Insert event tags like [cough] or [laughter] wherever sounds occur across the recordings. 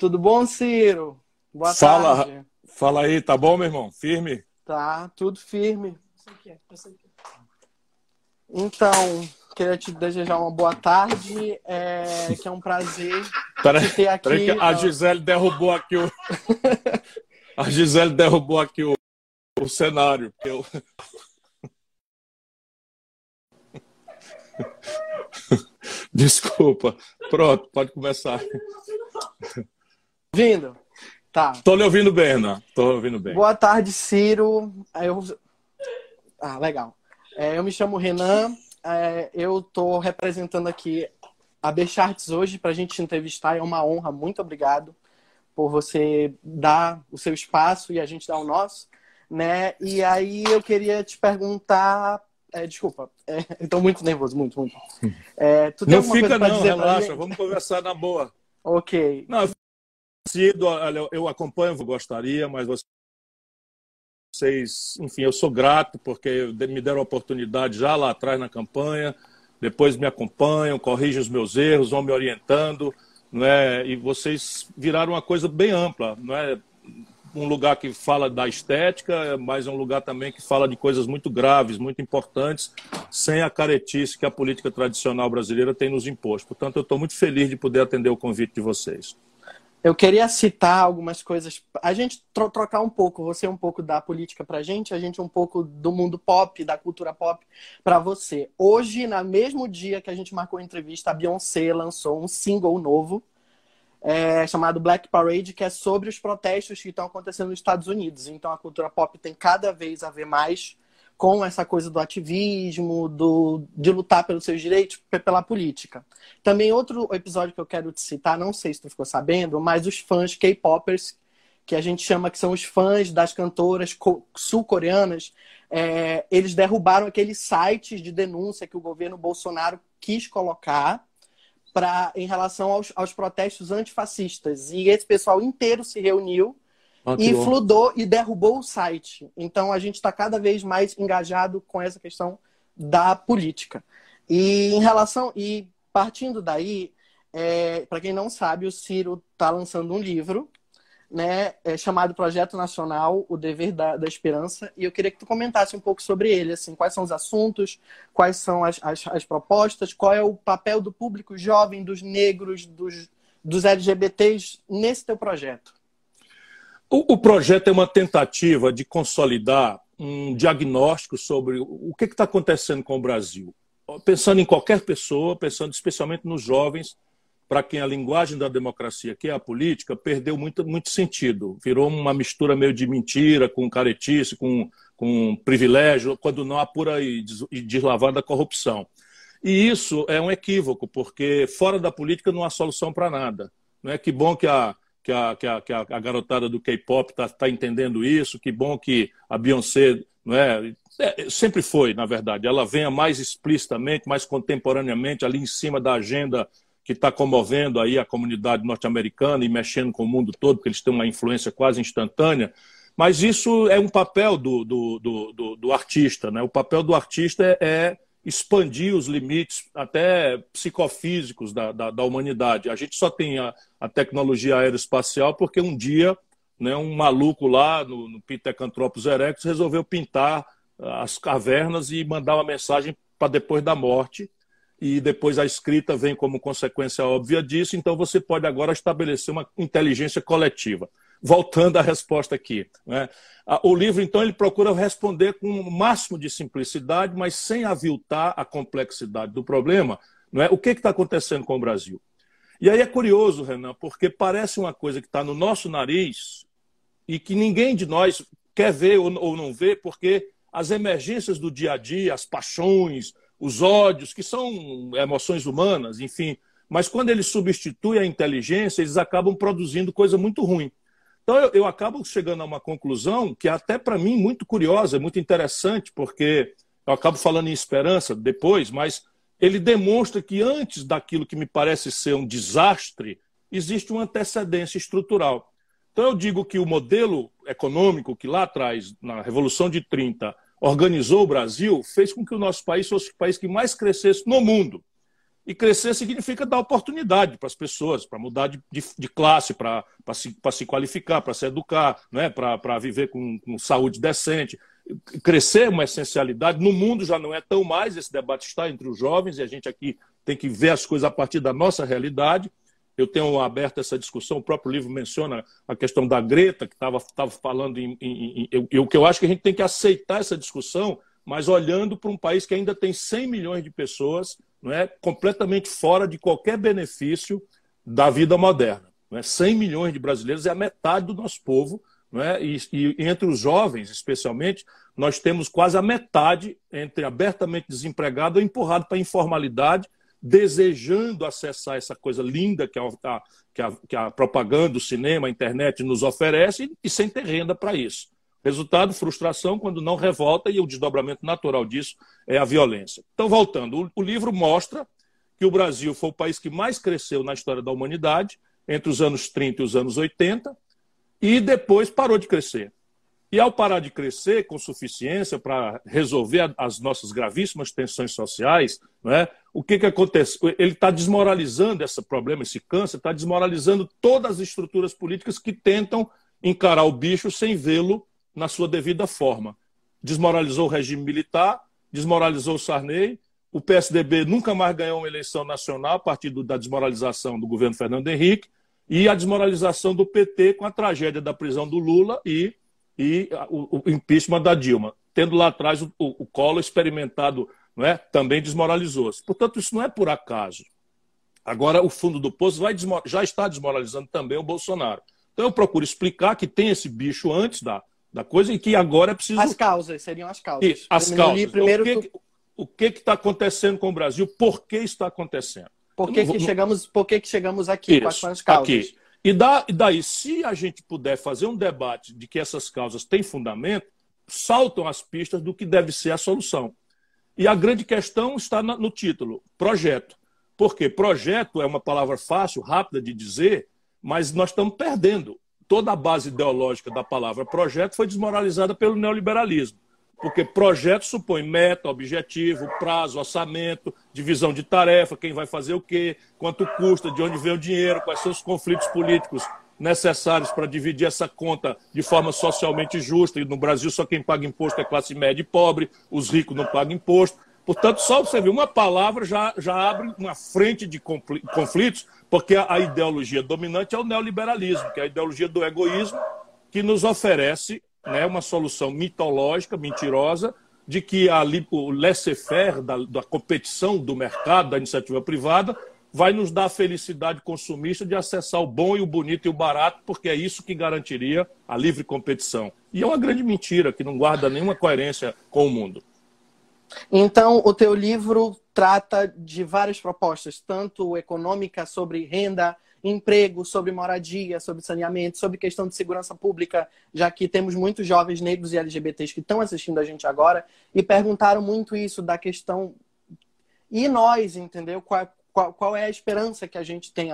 Tudo bom, Ciro? Boa fala, tarde. Fala aí, tá bom, meu irmão? Firme? Tá, tudo firme. Então, queria te desejar uma boa tarde, é, que é um prazer pera, ter aqui. Peraí que a Gisele derrubou aqui o. [laughs] a Gisele derrubou aqui o, o cenário. Eu... [laughs] Desculpa. Pronto, pode começar. Vindo. Tá. Tô lhe ouvindo bem, Renan. Tô ouvindo bem. Boa tarde, Ciro. Eu... Ah, legal. É, eu me chamo Renan. É, eu tô representando aqui a Becharts hoje para a gente entrevistar. É uma honra. Muito obrigado por você dar o seu espaço e a gente dar o nosso. Né? E aí eu queria te perguntar é, desculpa, é, estou muito nervoso, muito, muito. É, não fica não, relaxa, vamos conversar na boa. Ok. Não, eu, eu acompanho, eu gostaria, mas vocês, enfim, eu sou grato porque me deram a oportunidade já lá atrás na campanha, depois me acompanham, corrigem os meus erros, vão me orientando, não é? E vocês viraram uma coisa bem ampla, não é? um lugar que fala da estética, mas é um lugar também que fala de coisas muito graves, muito importantes, sem a caretice que a política tradicional brasileira tem nos imposto. Portanto, eu estou muito feliz de poder atender o convite de vocês. Eu queria citar algumas coisas. A gente tro trocar um pouco, você um pouco da política para a gente, a gente um pouco do mundo pop, da cultura pop para você. Hoje, no mesmo dia que a gente marcou a entrevista, a Beyoncé lançou um single novo é, chamado Black Parade, que é sobre os protestos que estão acontecendo nos Estados Unidos. Então a cultura pop tem cada vez a ver mais com essa coisa do ativismo, do, de lutar pelos seus direitos, pela política. Também outro episódio que eu quero te citar, não sei se tu ficou sabendo, mas os fãs K-popers, que a gente chama que são os fãs das cantoras sul-coreanas, é, eles derrubaram aqueles sites de denúncia que o governo Bolsonaro quis colocar pra, em relação aos, aos protestos antifascistas. E esse pessoal inteiro se reuniu ah, e fludou e derrubou o site. Então a gente está cada vez mais engajado com essa questão da política. E em relação e partindo daí, é, para quem não sabe, o Ciro está lançando um livro né, é chamado Projeto Nacional, O Dever da, da, Esperança, e eu queria que tu comentasse um pouco sobre ele, assim, quais são os assuntos, quais são as, as, as propostas, qual é o papel do público jovem, dos negros, dos, dos LGBTs nesse teu projeto. O, o projeto é uma tentativa de consolidar um diagnóstico sobre o que está acontecendo com o Brasil. Pensando em qualquer pessoa, pensando especialmente nos jovens, para quem a linguagem da democracia, que é a política, perdeu muito, muito sentido. Virou uma mistura meio de mentira, com caretice, com, com privilégio, quando não há pura e deslavada corrupção. E isso é um equívoco, porque fora da política não há solução para nada. Não é que bom que a, que a, que a, que a garotada do K-pop está tá entendendo isso, que bom que a Beyoncé não é, é, sempre foi, na verdade, ela venha mais explicitamente, mais contemporaneamente, ali em cima da agenda que está comovendo aí a comunidade norte-americana e mexendo com o mundo todo, porque eles têm uma influência quase instantânea. Mas isso é um papel do, do, do, do, do artista. Né? O papel do artista é, é expandir os limites até psicofísicos da, da, da, humanidade. A gente só tem a, a, tecnologia aeroespacial porque um dia né, um maluco lá no, no Pithecanthropus erectus resolveu pintar as cavernas e mandar uma mensagem para depois da morte e depois a escrita vem como consequência óbvia disso, então você pode agora estabelecer uma inteligência coletiva. Voltando à resposta aqui. Né? O livro, então, ele procura responder com o máximo de simplicidade, mas sem aviltar a complexidade do problema. Não é? O que está acontecendo com o Brasil? E aí é curioso, Renan, porque parece uma coisa que está no nosso nariz e que ninguém de nós quer ver ou não vê, porque as emergências do dia a dia, as paixões, os ódios, que são emoções humanas, enfim. Mas quando eles substituem a inteligência, eles acabam produzindo coisa muito ruim. Então eu, eu acabo chegando a uma conclusão que até para mim muito curiosa, muito interessante, porque eu acabo falando em esperança depois, mas ele demonstra que antes daquilo que me parece ser um desastre, existe uma antecedência estrutural. Então eu digo que o modelo econômico que lá atrás, na Revolução de 30, organizou o Brasil, fez com que o nosso país fosse o país que mais crescesse no mundo. E crescer significa dar oportunidade para as pessoas, para mudar de, de, de classe, para se, se qualificar, para se educar, né? para viver com, com saúde decente. Crescer é uma essencialidade. No mundo já não é tão mais, esse debate está entre os jovens e a gente aqui tem que ver as coisas a partir da nossa realidade. Eu tenho aberto essa discussão, o próprio livro menciona a questão da Greta, que estava falando em, em, em, O que eu acho que a gente tem que aceitar essa discussão, mas olhando para um país que ainda tem 100 milhões de pessoas não é, completamente fora de qualquer benefício da vida moderna. Não é? 100 milhões de brasileiros é a metade do nosso povo, não é? e, e entre os jovens, especialmente, nós temos quase a metade entre abertamente desempregado ou empurrado para a informalidade, desejando acessar essa coisa linda que a, que a, que a propaganda, o cinema, a internet nos oferece e sem ter renda para isso. Resultado, frustração quando não revolta, e o desdobramento natural disso é a violência. Então, voltando, o, livro mostra que o Brasil foi o país que mais cresceu na história da humanidade, entre os anos 30 e os anos 80, e depois parou de crescer. E ao parar de crescer com suficiência para resolver as nossas gravíssimas tensões sociais, é? o que, que acontece? Ele está desmoralizando esse problema, esse câncer, está desmoralizando todas as estruturas políticas que tentam encarar o bicho sem vê-lo na sua devida forma. Desmoralizou o regime militar, desmoralizou o Sarney, o PSDB nunca mais ganhou uma eleição nacional a partir da desmoralização do governo Fernando Henrique e a desmoralização do PT com a tragédia da prisão do Lula e, e o, o impeachment da Dilma. Tendo lá atrás o, o, o Collor experimentado, não é? também desmoralizou-se. Portanto, isso não é por acaso. Agora, o fundo do poço vai, já está desmoralizando também o Bolsonaro. Então, eu procuro explicar que tem esse bicho antes da, da coisa e que agora é preciso. As causas, seriam as causas. E, as causas. Primeiro, o que tu... está acontecendo com o Brasil? Por que está acontecendo? Por que, que não... chegamos, por que, que chegamos aqui? Isso, Quais são as causas? Aqui. E, da, e daí, se a gente puder fazer um debate de que essas causas têm fundamento, saltam as pistas do que deve ser a solução. E a grande questão está no título: projeto. Porque projeto é uma palavra fácil, rápida de dizer, mas nós estamos perdendo toda a base ideológica da palavra projeto foi desmoralizada pelo neoliberalismo. Porque projeto supõe meta, objetivo, prazo, orçamento, divisão de tarefa, quem vai fazer o quê, quanto custa, de onde vem o dinheiro, quais são os conflitos políticos necessários para dividir essa conta de forma socialmente justa. E no Brasil só quem paga imposto é classe média e pobre, os ricos não pagam imposto. Portanto, só você ver uma palavra já, já abre uma frente de conflitos, porque a, a ideologia dominante é o neoliberalismo, que é a ideologia do egoísmo, que nos oferece né, uma solução mitológica, mentirosa, de que a, o laissez-faire da, da competição do mercado, da iniciativa privada, vai nos dar a felicidade consumista de acessar o bom e o bonito e o barato, porque é isso que garantiria a livre competição. E é uma grande mentira que não guarda nenhuma coerência com o mundo. Então, o teu livro trata de várias propostas, tanto econômica, sobre renda, emprego, sobre moradia, sobre saneamento, sobre questão de segurança pública, já que temos muitos jovens negros e LGBTs que estão assistindo a gente agora e perguntaram muito isso da questão. E nós, entendeu? Qual, qual, qual é a esperança que a gente tem?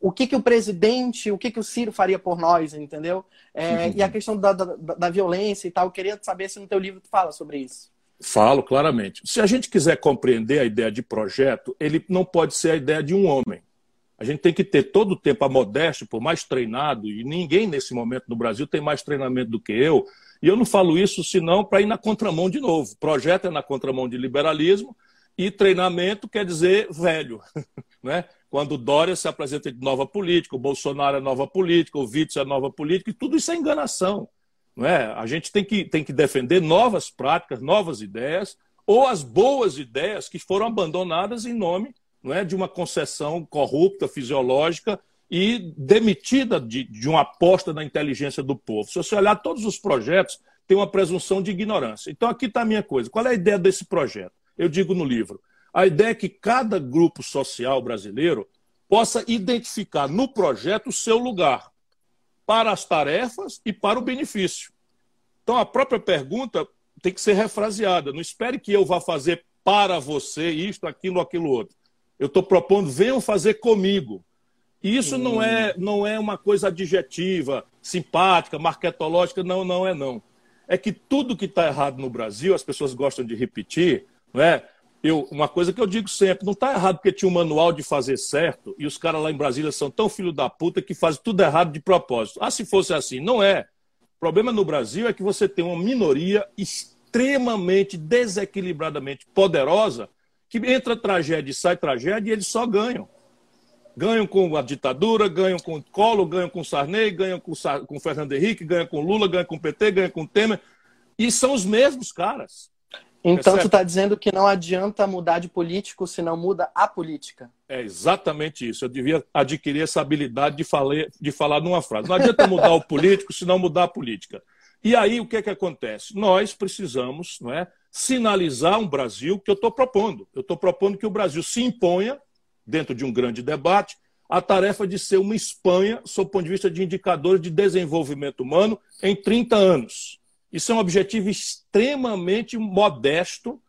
O que, que o presidente, o que, que o Ciro faria por nós, entendeu? É, uhum. E a questão da, da, da, violência e tal. Eu queria saber se no teu livro tu fala sobre isso. Falo claramente. Se a gente quiser compreender a ideia de projeto, ele não pode ser a ideia de um homem. A gente tem que ter todo o tempo a modéstia, por mais treinado, e ninguém nesse momento no Brasil tem mais treinamento do que eu. E eu não falo isso senão para ir na contramão de novo. Projeto é na contramão de liberalismo e treinamento quer dizer velho. [laughs] Né? Quando Dória se apresenta de nova política, o Bolsonaro é nova política, o Witzel é nova política, e tudo isso é enganação. Não é? A gente tem que, tem que defender novas práticas, novas ideias, ou as boas ideias que foram abandonadas em nome não é, de uma concessão corrupta, fisiológica e demitida de, de uma aposta na inteligência do povo. Se você olhar todos os projetos, tem uma presunção de ignorância. Então, aqui está a minha coisa. Qual é a ideia desse projeto? Eu digo no livro. A ideia é que cada grupo social brasileiro possa identificar no projeto o seu lugar para as tarefas e para o benefício. Então, a própria pergunta tem que ser refraseada. Não espere que eu vá fazer para você isto, aquilo, aquilo outro. Eu estou propondo, venham fazer comigo. E isso hum. não, é, não é uma coisa adjetiva, simpática, marketológica, não, não é não. É que tudo que está errado no Brasil, as pessoas gostam de repetir, não é? Eu, uma coisa que eu digo sempre, não está errado porque tinha um manual de fazer certo e os caras lá em Brasília são tão filho da puta que fazem tudo errado de propósito. Ah, se fosse assim, não é. O problema no Brasil é que você tem uma minoria extremamente desequilibradamente poderosa que entra tragédia e sai tragédia e eles só ganham. Ganham com a ditadura, ganham com o Collor, ganham com o Sarney, ganham com o Fernando Henrique, ganham com Lula, ganham com o PT, ganham com o Temer. E são os mesmos caras. Então, é tu está dizendo que não adianta mudar de político se não muda a política. É exatamente isso. Eu devia adquirir essa habilidade de, falar, de falar numa frase. Não adianta mudar o político se não mudar a política. E aí, o que é que acontece? Nós precisamos não é, sinalizar um Brasil que eu estou propondo. Eu estou propondo que o Brasil se imponha, dentro de um grande debate, a tarefa de ser uma Espanha, sob o ponto de vista de indicadores de desenvolvimento humano, em 30 anos. Isso é um objetivo extremamente modesto,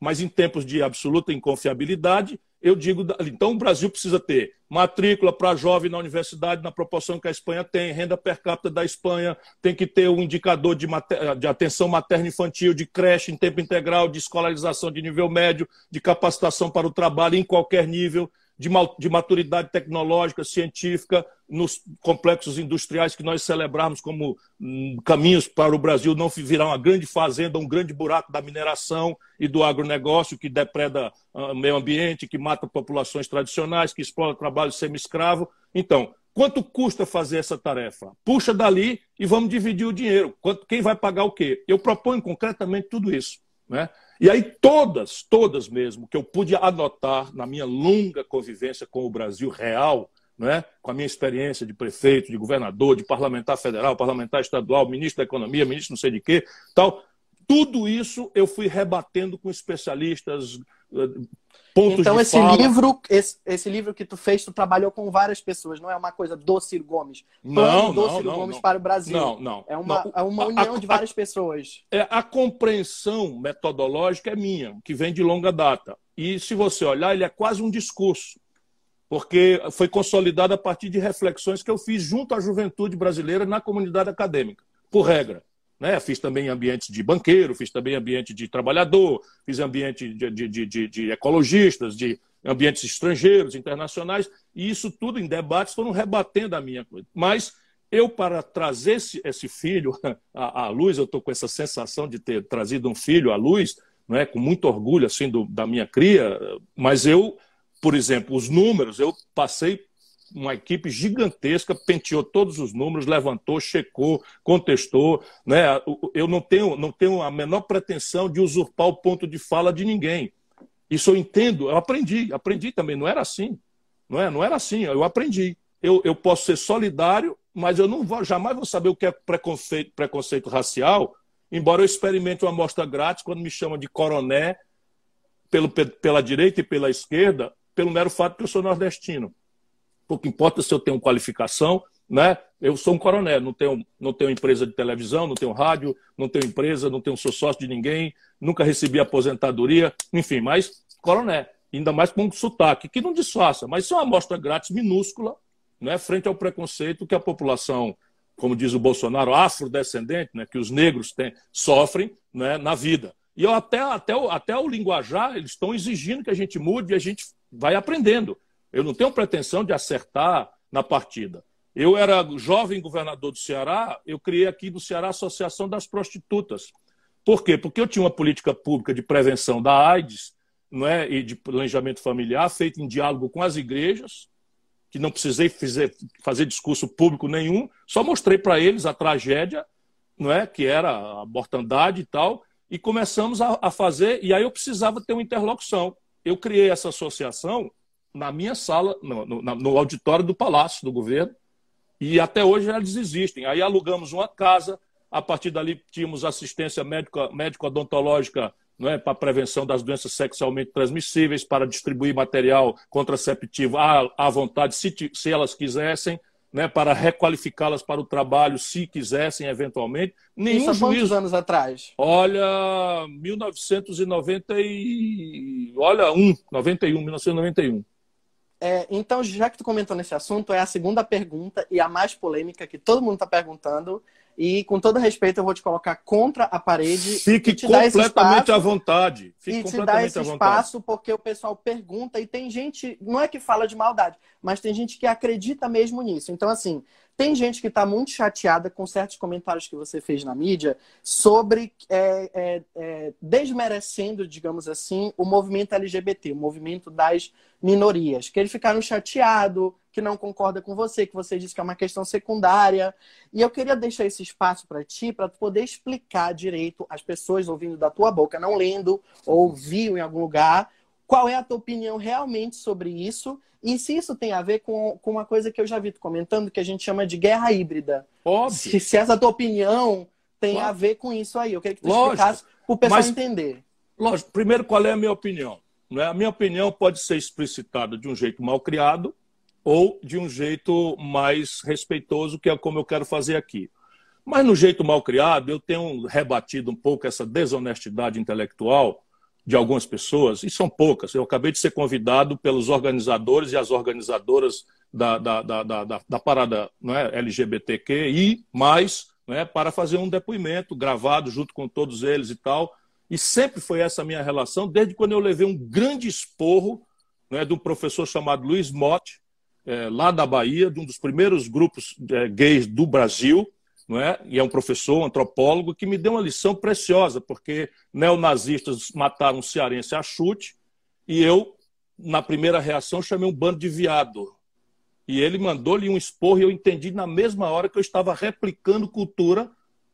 mas em tempos de absoluta inconfiabilidade, eu digo, então o Brasil precisa ter matrícula para jovem na universidade na proporção que a Espanha tem, renda per capita da Espanha, tem que ter um indicador de, mater... de atenção materno-infantil, de creche em tempo integral, de escolarização de nível médio, de capacitação para o trabalho em qualquer nível de maturidade tecnológica, científica, nos complexos industriais que nós celebrarmos como hum, caminhos para o Brasil não virar uma grande fazenda, um grande buraco da mineração e do agronegócio que depreda o meio ambiente, que mata populações tradicionais, que explora trabalho semi-escravo. Então, quanto custa fazer essa tarefa? Puxa dali e vamos dividir o dinheiro. Quem vai pagar o quê? Eu proponho concretamente tudo isso. Né? E aí, todas, todas mesmo, que eu pude anotar na minha longa convivência com o Brasil real, né? com a minha experiência de prefeito, de governador, de parlamentar federal, parlamentar estadual, ministro da Economia, ministro não sei de quê, tal. Tudo isso eu fui rebatendo com especialistas, pontos então, esse fala. livro, esse, esse, livro que tu fez, tu trabalhou com várias pessoas, não é uma coisa do Ciro Gomes. Não, do não, Ciro não, Gomes não. para o Brasil. Não, não. É uma, É uma união a, de várias pessoas. É, a compreensão metodológica é minha, que vem de longa data. E se você olhar, ele é quase um discurso. Porque foi consolidado a partir de reflexões que eu fiz junto à juventude brasileira na comunidade acadêmica, por regra. Né? Fiz também ambiente de banqueiro, fiz também ambiente de trabalhador, fiz ambiente de, de, de, de ecologistas, de ambientes estrangeiros, internacionais, e isso tudo em debates foram rebatendo a minha coisa. Mas eu, para trazer esse, esse filho [laughs] à, à, luz, eu estou com essa sensação de ter trazido um filho à luz, não é? com muito orgulho assim do, da minha cria, mas eu, por exemplo, os números, eu passei uma equipe gigantesca, penteou todos os números, levantou, checou, contestou. Né? Eu não tenho, não tenho a menor pretensão de usurpar o ponto de fala de ninguém. Isso eu entendo, eu aprendi, aprendi também, não era assim. Não, é? não era assim, eu aprendi. Eu, eu posso ser solidário, mas eu não vou, jamais vou saber o que é preconceito, preconceito racial, embora eu experimente uma amostra grátis quando me chamam de coroné pelo, pela direita e pela esquerda, pelo mero fato que eu sou nordestino pouco importa se eu tenho qualificação, né? Eu sou um coronel, não tenho, não tenho empresa de televisão, não tenho rádio, não tenho empresa, não tenho sou sócio de ninguém, nunca recebi aposentadoria, enfim, mas coronel, ainda mais com um sotaque, que não disfarça, mas isso é uma amostra grátis minúscula, né? frente ao preconceito que a população, como diz o Bolsonaro, afrodescendente, né? que os negros têm, sofrem né? na vida. E eu, até, até, até o linguajar, eles estão exigindo que a gente mude e a gente vai aprendendo. Eu não tenho pretensão de acertar na partida. Eu era jovem governador do Ceará, eu criei aqui no Ceará a Associação das Prostitutas. Por quê? Porque eu tinha uma política pública de prevenção da AIDS não é, e de planejamento familiar feita em diálogo com as igrejas, que não precisei fazer, fazer discurso público nenhum, só mostrei para eles a tragédia, não é, que era a mortandade e tal, e começamos a, a fazer, e aí eu precisava ter uma interlocução. Eu criei essa associação na minha sala, no, no, no, auditório do Palácio do Governo, e até hoje elas existem. Aí alugamos uma casa, a partir dali tínhamos assistência médico-odontológica não é, para prevenção das doenças sexualmente transmissíveis, para distribuir material contraceptivo à, à vontade, se, se elas quisessem, né, para requalificá-las para o trabalho, se quisessem, eventualmente. Nenhum Isso há juiz... anos atrás? Olha, 1990 e... Olha, um, 91, 1991. É, então, já que tu comentou nesse assunto, é a segunda pergunta e a mais polêmica que todo mundo está perguntando. E com todo respeito, eu vou te colocar contra a parede. Fique e te completamente espaço, à vontade. Fique e te dar esse à vontade. espaço porque o pessoal pergunta e tem gente, não é que fala de maldade, mas tem gente que acredita mesmo nisso. Então, assim, tem gente que está muito chateada com certos comentários que você fez na mídia sobre é, é, é, desmerecendo, digamos assim, o movimento LGBT, o movimento das minorias. Que eles ficaram chateados, que não concorda com você, que você disse que é uma questão secundária. E eu queria deixar esse espaço para ti, para poder explicar direito às pessoas ouvindo da tua boca, não lendo ou ouviu em algum lugar, qual é a tua opinião realmente sobre isso e se isso tem a ver com, com uma coisa que eu já vi tu comentando, que a gente chama de guerra híbrida. Óbvio. Se, se essa tua opinião tem a ver com isso aí. Eu queria que tu Lógico. explicasse para o pessoal Mas- entender. Lógico, primeiro, qual é a minha opinião? É? A minha opinião pode ser explicitada de um jeito mal criado ou de um jeito mais respeitoso, que é como eu quero fazer aqui. Mas no jeito mal criado, eu tenho rebatido um pouco essa desonestidade intelectual de algumas pessoas, e são poucas. Eu acabei de ser convidado pelos organizadores e as organizadoras da, da, da, da, da- da parada não é, LGBTQI, não é, para fazer um depoimento gravado junto com todos eles e tal. E sempre foi essa a minha relação, desde quando eu levei um grande esporro né, de um professor chamado Luiz Motti, eh, lá da Bahia, de um dos primeiros grupos eh, gays do Brasil, não é? e é um professor, um antropólogo, que me deu uma lição preciosa, porque neonazistas mataram um cearense a chute, e eu, na primeira reação, chamei um bando de viado. E ele mandou-lhe um esporro, e eu entendi na mesma hora que eu estava replicando cultura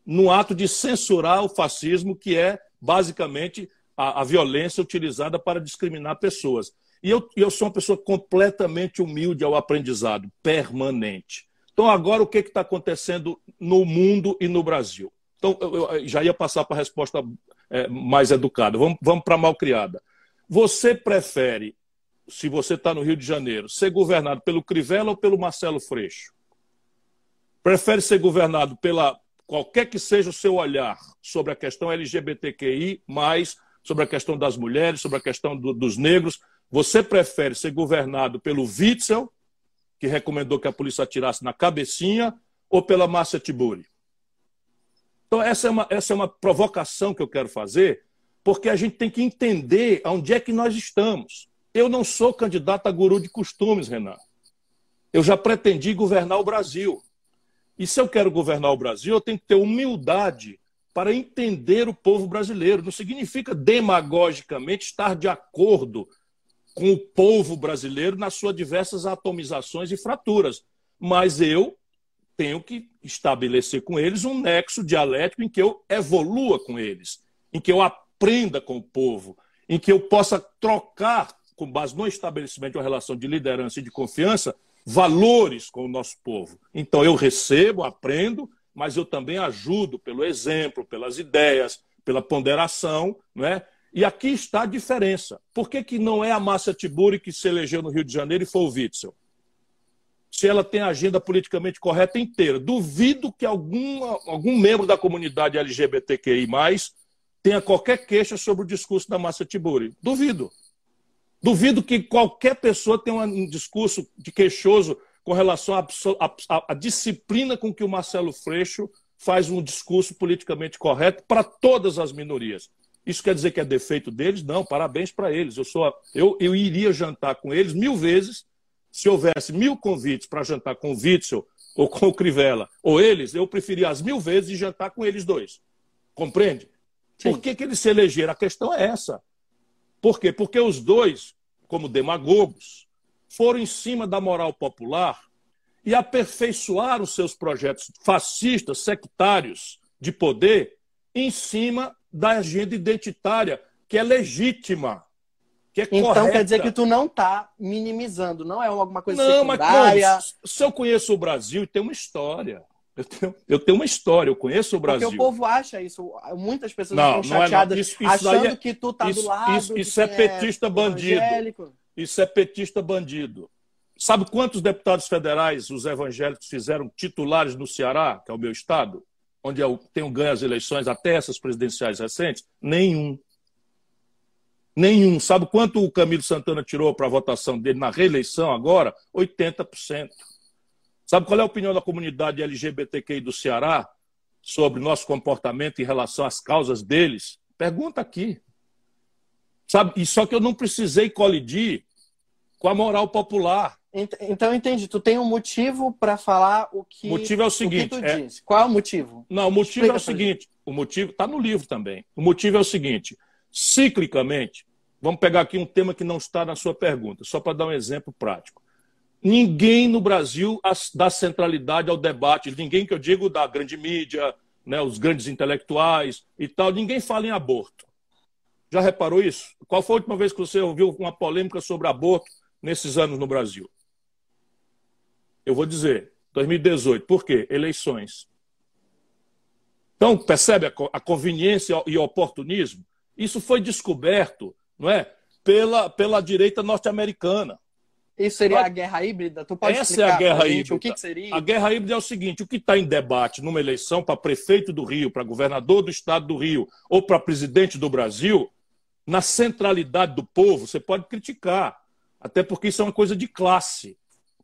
no ato de censurar o fascismo, que é basicamente a, a violência utilizada para discriminar pessoas. E eu, eu sou uma pessoa completamente humilde ao aprendizado, permanente. Então, agora, o que está acontecendo no mundo e no Brasil? Então, eu, já ia passar para a resposta é, mais educada. Vamos, vamos para a malcriada. Você prefere, se você está no Rio de Janeiro, ser governado pelo Crivella ou pelo Marcelo Freixo? Prefere ser governado pela qualquer que seja o seu olhar sobre a questão LGBTQI, sobre a questão das mulheres, sobre a questão do, dos negros, você prefere ser governado pelo Witzel, que recomendou que a polícia atirasse na cabecinha, ou pela Márcia Tiburi? Então, essa é, uma, essa é uma provocação que eu quero fazer, porque a gente tem que entender onde é que nós estamos. Eu não sou candidato a guru de costumes, Renan. Eu já pretendi governar o Brasil. E se eu quero governar o Brasil, eu tenho que ter humildade para entender o povo brasileiro. Não significa demagogicamente estar de acordo com o povo brasileiro nas suas diversas atomizações e fraturas. Mas eu tenho que estabelecer com eles um nexo dialético em que eu evolua com eles, em que eu aprenda com o povo, em que eu possa trocar, com base no estabelecimento de uma relação de liderança e de confiança, valores com o nosso povo. Então eu recebo, aprendo, mas eu também ajudo pelo exemplo, pelas ideias, pela ponderação, não é? E aqui está a diferença. Por que, que não é a Márcia Tiburi que se elegeu no Rio de Janeiro e foi o Witzel? Se ela tem a agenda politicamente correta inteira. Duvido que algum, algum membro da comunidade LGBTQI tenha qualquer queixa sobre o discurso da Márcia Tiburi. Duvido. Duvido que qualquer pessoa tenha um discurso de queixoso com relação à disciplina com que o Marcelo Freixo faz um discurso politicamente correto para todas as minorias. Isso quer dizer que é defeito deles? Não, parabéns para eles. Eu, sou, eu, eu iria jantar com eles mil vezes se houvesse mil convites para jantar com o Witzel ou com o Crivella, ou eles, eu preferia as mil vezes jantar com eles dois. Compreende? Sim. Por que, que eles se elegeram? A questão é essa. Por quê? Porque os dois, como demagogos, foram em cima da moral popular e aperfeiçoaram seus projetos fascistas, sectários de poder em cima da agenda identitária, que é legítima. Que é então correta. quer dizer que tu não está minimizando, não é alguma coisa não, secundária. Mas como? Se eu conheço o Brasil, tem uma história. Eu tenho, eu tenho uma história, eu conheço o Brasil. Porque o povo acha isso. Muitas pessoas não, estão chateadas é, isso, isso achando é, que tu tá isso, do lado. Isso, isso é petista é bandido. Evangélico. Isso é petista bandido. Sabe quantos deputados federais os evangélicos fizeram titulares no Ceará, que é o meu estado, onde eu tenho ganho as eleições até essas presidenciais recentes? Nenhum. Nenhum. Sabe quanto o Camilo Santana tirou para a votação dele na reeleição agora? 80%. Sabe qual é a opinião da comunidade LGBTQI do Ceará? sobre nosso comportamento em relação às causas deles, pergunta aqui. Sabe? E só que eu não precisei colidir com a moral popular. Então, entendi. Tu tem um motivo para falar o que. O motivo é o seguinte. O é... Qual é o motivo? Não, o motivo Explica é o seguinte. Gente. O motivo está no livro também. O motivo é o seguinte: ciclicamente, vamos pegar aqui um tema que não está na sua pergunta, só para dar um exemplo prático. Ninguém no Brasil dá centralidade ao debate, ninguém que eu digo da grande mídia, né, os grandes intelectuais e tal, ninguém fala em aborto. Já reparou isso? Qual foi a última vez que você ouviu uma polêmica sobre aborto nesses anos no Brasil? Eu vou dizer, 2018. Por quê? Eleições. Então, percebe a conveniência e o oportunismo? Isso foi descoberto, não é? Pela, pela direita norte-americana. Isso seria a guerra híbrida? Tu pode Essa é a guerra híbrida. O que, que, seria? A guerra híbrida é o seguinte: o que está em debate numa eleição para prefeito do Rio, para governador do estado do Rio ou para presidente do Brasil, na centralidade do povo, você pode criticar, até porque isso é uma coisa de classe.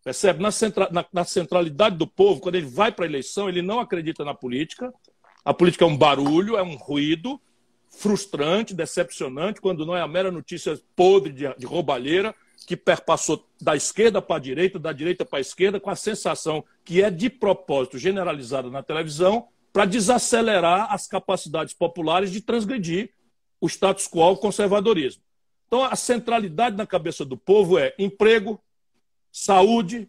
Percebe? Na, centra, na, na centralidade do povo, quando ele vai para a eleição, ele não acredita na política. A política é um barulho, é um ruído frustrante, decepcionante, quando não é a mera notícia podre de, de roubalheira que perpassou da esquerda para a direita, da direita para a esquerda, com a sensação que é de propósito generalizada na televisão para desacelerar as capacidades populares de transgredir o status quo, o conservadorismo. Então, a centralidade na cabeça do povo é emprego, saúde,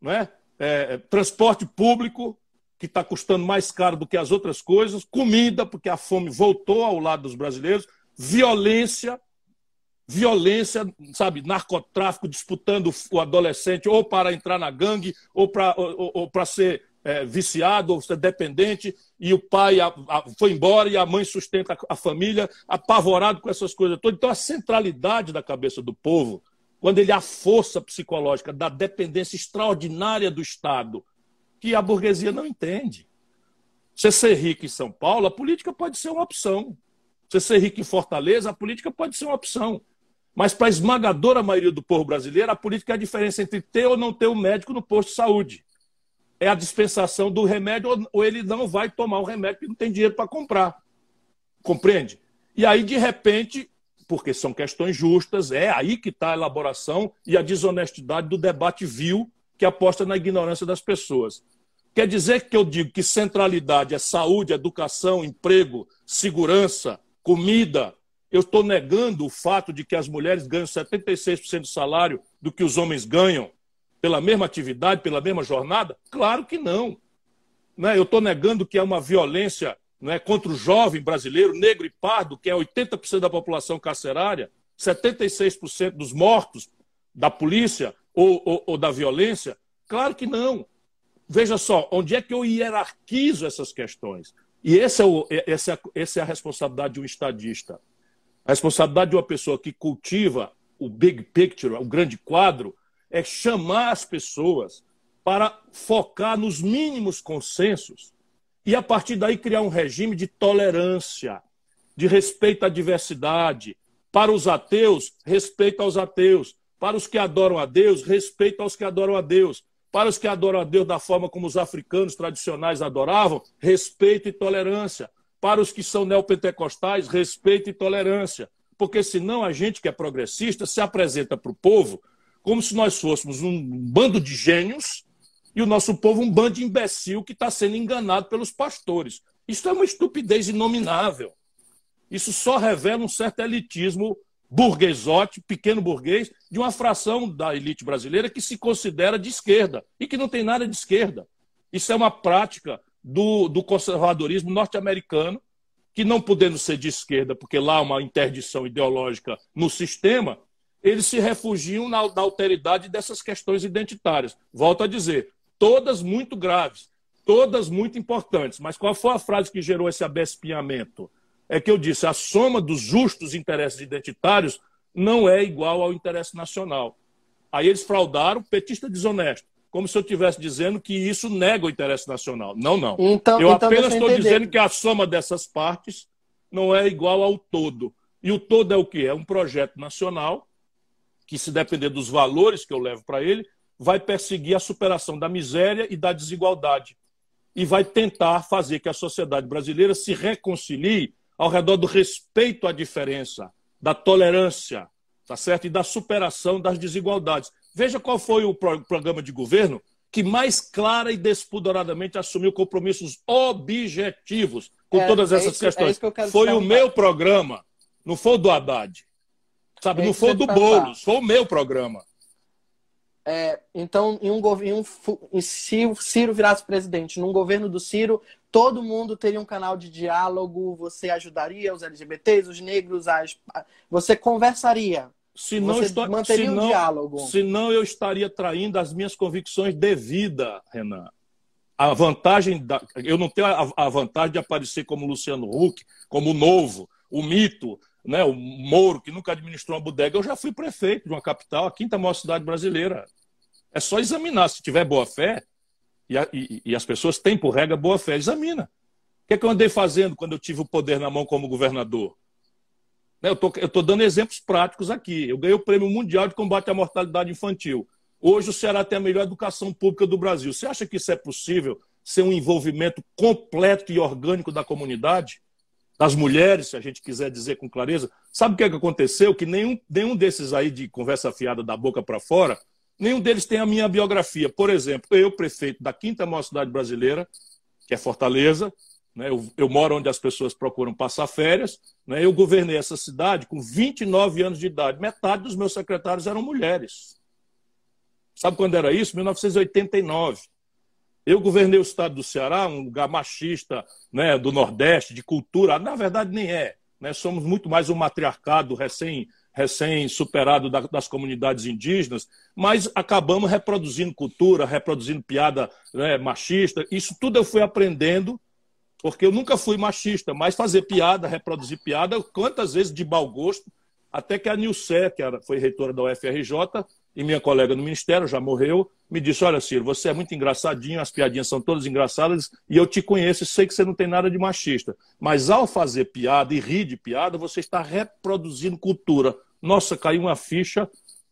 não é? é transporte público, que está custando mais caro do que as outras coisas, comida, porque a fome voltou ao lado dos brasileiros, violência, violência, sabe, narcotráfico disputando o adolescente ou para entrar na gangue ou para ou, ou ser é, viciado ou ser dependente e o pai a, a, foi embora e a mãe sustenta a, a família apavorado com essas coisas todas. Então a centralidade da cabeça do povo, quando ele há força psicológica da dependência extraordinária do Estado, que a burguesia não entende. Você ser rico em São Paulo, a política pode ser uma opção. Você ser rico em Fortaleza, a política pode ser uma opção. Mas para a esmagadora maioria do povo brasileiro, a política é a diferença entre ter ou não ter um médico no posto de saúde. É a dispensação do remédio ou ele não vai tomar o remédio porque não tem dinheiro para comprar. Compreende? E aí, de repente, porque são questões justas, é aí que está a elaboração e a desonestidade do debate vil que aposta na ignorância das pessoas. Quer dizer que eu digo que centralidade é saúde, educação, emprego, segurança, comida, eu estou negando o fato de que as mulheres ganham 76% do salário do que os homens ganham pela mesma atividade, pela mesma jornada? Claro que não. não é? Eu estou negando que há uma violência não é, contra o jovem brasileiro, negro e pardo, que é 80% da população carcerária, 76% dos mortos da polícia ou, ou, ou da violência? Claro que não. Veja só, onde é que eu hierarquizo essas questões? E esse é o, essa, é, essa é a responsabilidade de um estadista. A responsabilidade de uma pessoa que cultiva o big picture, o grande quadro, é chamar as pessoas para focar nos mínimos consensos e, a partir daí, criar um regime de tolerância, de respeito à diversidade. Para os ateus, respeito aos ateus. Para os que adoram a Deus, respeito aos que adoram a Deus. Para os que adoram a Deus da forma como os africanos tradicionais adoravam, respeito e tolerância para os que são neopentecostais, respeito e tolerância. Porque senão a gente que é progressista se apresenta para o povo como se nós fôssemos um bando de gênios e o nosso povo um bando de imbecil que está sendo enganado pelos pastores. Isso é uma estupidez inominável. Isso só revela um certo elitismo burguesote, pequeno burguês, de uma fração da elite brasileira que se considera de esquerda e que não tem nada de esquerda. Isso é uma prática do, do conservadorismo norte-americano, que não podendo ser de esquerda, porque lá há uma interdição ideológica no sistema, eles se refugiam na, na alteridade dessas questões identitárias. Volto a dizer, todas muito graves, todas muito importantes. Mas qual foi a frase que gerou esse abespinhamento? É que eu disse: a soma dos justos interesses identitários não é igual ao interesse nacional. Aí eles fraudaram, petista desonesto como se eu estivesse dizendo que isso nega o interesse nacional. Não, não. Então, eu então apenas estou dizendo que a soma dessas partes não é igual ao todo. E o todo é o quê? É um projeto nacional que, se depender dos valores que eu levo para ele, vai perseguir a superação da miséria e da desigualdade. e vai tentar fazer que a sociedade brasileira se reconcilie ao redor do respeito à diferença, da tolerância, tá certo? E da superação das desigualdades. Veja qual foi o programa de governo que mais clara e despudoradamente assumiu compromissos objetivos com é, todas é essas é isso, questões. É foi o meu programa, não foi o do Haddad. Sabe, é não foi o do Boulos, foi o meu programa. É, então, em um governo, se o Ciro virasse presidente, num governo do Ciro, todo mundo teria um canal de diálogo, você ajudaria os LGBTs, os negros, as... você conversaria. Se não você estou... manteria senão, um diálogo. Senão eu estaria traindo as minhas convicções de vida, Renan. A vantagem da... eu não tenho a, vantagem de aparecer como Luciano Huck, como o novo, o mito, né, o Moro, que nunca administrou uma bodega. Eu já fui prefeito de uma capital, a quinta maior cidade brasileira. É só examinar. Se tiver boa fé, e, a, e, e as pessoas têm por regra boa fé, examina. O que, é que eu andei fazendo quando eu tive o poder na mão como governador? Né, eu estou dando exemplos práticos aqui. Eu ganhei o Prêmio Mundial de Combate à Mortalidade Infantil. Hoje o Ceará tem a melhor educação pública do Brasil. Você acha que isso é possível ser um envolvimento completo e orgânico da comunidade? Das mulheres, se a gente quiser dizer com clareza. Sabe o que, é que aconteceu? Que nenhum, nenhum desses aí de conversa fiada da boca para fora, nenhum deles tem a minha biografia. Por exemplo, eu, prefeito da quinta maior cidade brasileira, que é Fortaleza, né? Eu, eu, moro onde as pessoas procuram passar férias. Né? Eu governei essa cidade com 29 anos de idade. Metade dos meus secretários eram mulheres. Sabe quando era isso? 1989. Eu governei o estado do Ceará, um lugar machista né, do Nordeste, de cultura. Na verdade, nem é. Né? Somos muito mais um matriarcado recém, recém superado das comunidades indígenas, mas acabamos reproduzindo cultura, reproduzindo piada né, machista. Isso tudo eu fui aprendendo porque eu nunca fui machista, mas fazer piada, reproduzir piada, quantas vezes de mau gosto, até que a Nilce, que foi reitora da UFRJ, e minha colega no Ministério, já morreu, me disse: Olha, Ciro, você é muito engraçadinho, as piadinhas são todas engraçadas, e eu te conheço e sei que você não tem nada de machista. Mas ao fazer piada e rir de piada, você está reproduzindo cultura. Nossa, caiu uma ficha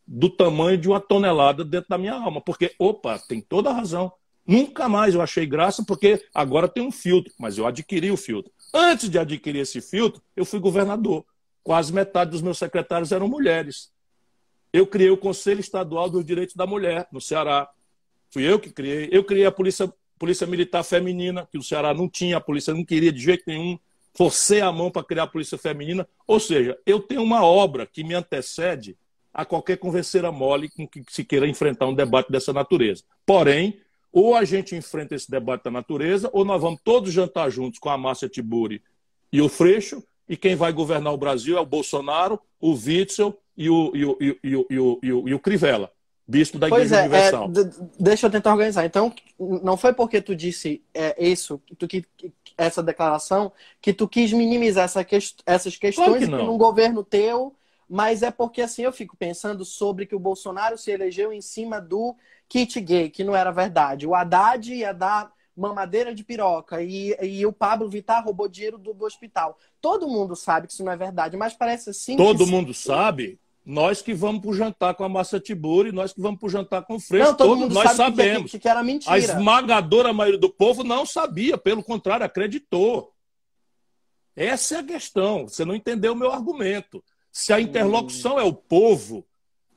do tamanho de uma tonelada dentro da minha alma, porque, opa, tem toda a razão. Nunca mais eu achei graça, porque agora tem um filtro, mas eu adquiri o filtro. Antes de adquirir esse filtro, eu fui governador. Quase metade dos meus secretários eram mulheres. Eu criei o Conselho Estadual dos Direitos da Mulher, no Ceará. Fui eu que criei. Eu criei a Polícia, Polícia Militar Feminina, que o Ceará não tinha, a polícia não queria de jeito nenhum. Forcei a mão para criar a Polícia Feminina. Ou seja, eu tenho uma obra que me antecede a qualquer converseira mole com que se queira enfrentar um debate dessa natureza. Porém, ou a gente enfrenta esse debate da natureza, ou nós vamos todos jantar juntos com a Márcia Tiburi e o Freixo, e quem vai governar o Brasil é o Bolsonaro, o Witzel e o, e o, e o, e o, e o, e o Crivella, bispo da pois Igreja é, Universal. É, deixa eu tentar organizar. Então, não foi porque tu disse é, isso, tu, que, essa declaração, que tu quis minimizar essa que, essas questões claro que, que num governo teu, mas é porque assim eu fico pensando sobre que o Bolsonaro se elegeu em cima do kit gay, que não era verdade. O Haddad ia dar mamadeira de piroca e, e o Pablo Vittar roubou dinheiro do, do, hospital. Todo mundo sabe que isso não é verdade, mas parece assim. Todo que... mundo sabe. Nós que vamos para o jantar com a Massa Tiburi, nós que vamos para o jantar com o Freixo, não, todo todos mundo nós sabe sabemos. Que, que, era mentira. A esmagadora maioria do povo não sabia, pelo contrário, acreditou. Essa é a questão. Você não entendeu o meu argumento. Se a interlocução hum. é o povo,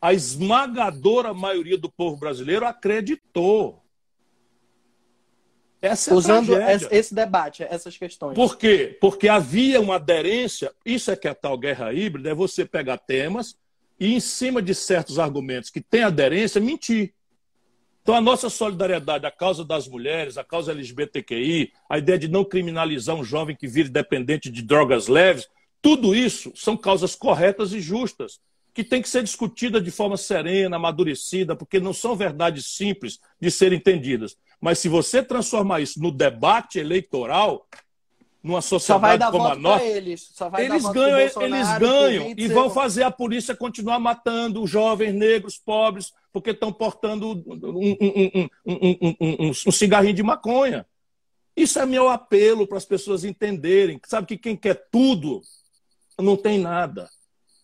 a esmagadora maioria do povo brasileiro acreditou. Essa é Usando esse debate, essas questões. Por quê? Porque havia uma aderência, isso é que é a tal guerra híbrida, é você pegar temas e, em cima de certos argumentos que têm aderência, mentir. Então, a nossa solidariedade, a causa das mulheres, a causa LGBTQI, a ideia de não criminalizar um jovem que vire dependente de drogas leves, tudo isso são causas corretas e justas que tem que ser discutida de forma serena, amadurecida, porque não são verdades simples de serem entendidas. Mas se você transformar isso no debate eleitoral, numa sociedade como a nossa, eles, eles ganham, eles ganham e vão fazer a polícia continuar matando jovens negros pobres porque estão portando um, um, um, um, cigarrinho de maconha. Isso é meu apelo para as pessoas entenderem. Sabe que quem quer tudo não tem nada.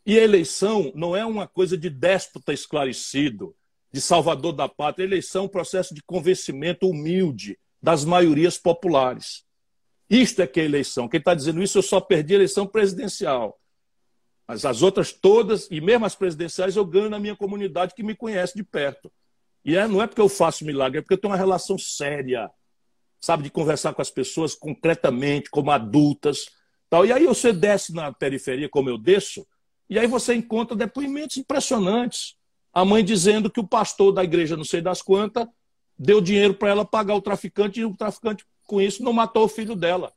E a eleição não é uma coisa de déspota esclarecido, de salvador da pátria. A eleição é um processo de convencimento humilde, das maiorias populares. Isto é que é eleição. Quem está dizendo isso, eu só perdi a eleição presidencial. Mas as outras todas, e mesmo as presidenciais, eu ganho na minha comunidade que me conhece de perto. E é, não é porque eu faço milagre, é porque eu tenho uma relação séria, sabe, de conversar com as pessoas concretamente, como adultas. Tal. E aí você desce na periferia, como eu desço, e aí você encontra depoimentos impressionantes. A mãe dizendo que o pastor da igreja, não sei das quantas, deu dinheiro para ela pagar o traficante e o traficante, com isso, não matou o filho dela.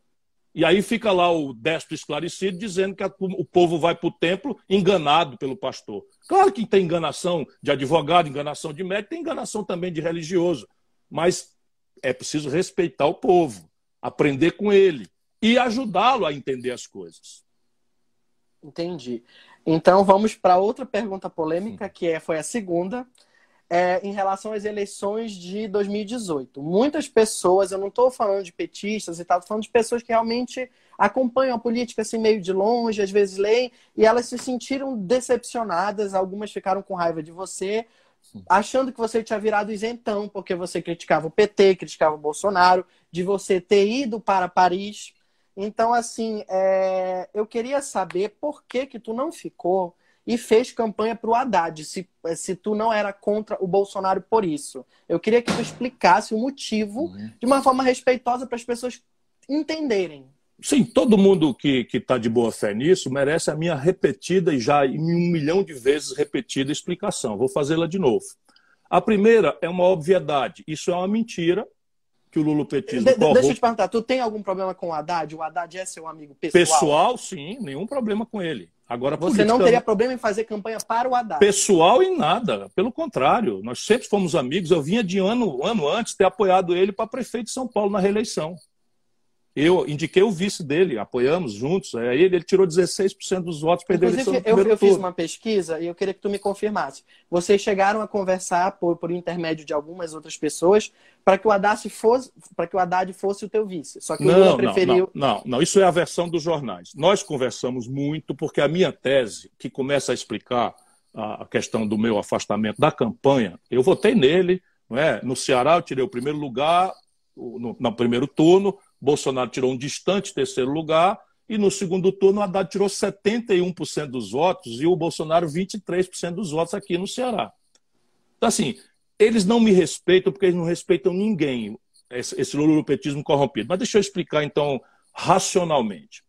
E aí fica lá o destro esclarecido dizendo que o povo vai para o templo enganado pelo pastor. Claro que tem enganação de advogado, enganação de médico, tem enganação também de religioso. Mas é preciso respeitar o povo, aprender com ele e ajudá-lo a entender as coisas. Entendi. Então vamos para outra pergunta polêmica, que é, foi a segunda é, em relação às eleições de 2018. Muitas pessoas, eu não estou falando de petistas e tal, estou falando de pessoas que realmente acompanham a política assim meio de longe, às vezes leem, e elas se sentiram decepcionadas, algumas ficaram com raiva de você, achando que você tinha virado isentão, porque você criticava o PT, criticava o Bolsonaro, de você ter ido para Paris. Então, assim, é... eu queria saber por que que tu não ficou e fez campanha para o Haddad, se, se tu não era contra o Bolsonaro por isso. Eu queria que tu explicasse o motivo uhum. de uma forma respeitosa para as pessoas entenderem. Sim, todo mundo que está de boa fé nisso merece a minha repetida e já em um milhão de vezes repetida explicação. Vou fazê-la de novo. A primeira é uma obviedade. Isso é uma mentira que o lulopetismo de, Deixa eu te perguntar, tu tem algum problema com o Haddad? O Haddad é seu amigo pessoal? Pessoal, sim, nenhum problema com ele. Agora, Você política... não teria problema em fazer campanha para o Haddad? Pessoal em nada. Pelo contrário, nós sempre fomos amigos. Eu vinha de ano, ano antes ter apoiado ele para prefeito de São Paulo na reeleição. Eu indiquei o vice dele, apoiamos juntos. Aí ele, ele tirou 16% dos votos, perdeu Inclusive, a eleição eu, eu fiz uma pesquisa e eu queria que tu me confirmasse. Vocês chegaram a conversar por, por intermédio de algumas outras pessoas para que o Haddad fosse para que o Haddad fosse o teu vice. Só que não, o Lula preferiu. Não, não, não, isso é a versão dos jornais. Nós conversamos muito porque a minha tese, que começa a explicar a questão do meu afastamento da campanha, eu votei nele, não é? No Ceará eu tirei o primeiro lugar no, no primeiro turno, Bolsonaro tirou um distante terceiro lugar, e no segundo turno o Haddad tirou 71% dos votos e o Bolsonaro 23% dos votos aqui no Ceará. Então, assim, eles não me respeitam porque eles não respeitam ninguém, esse, esse lulopetismo corrompido. Mas deixa eu explicar, então, racionalmente.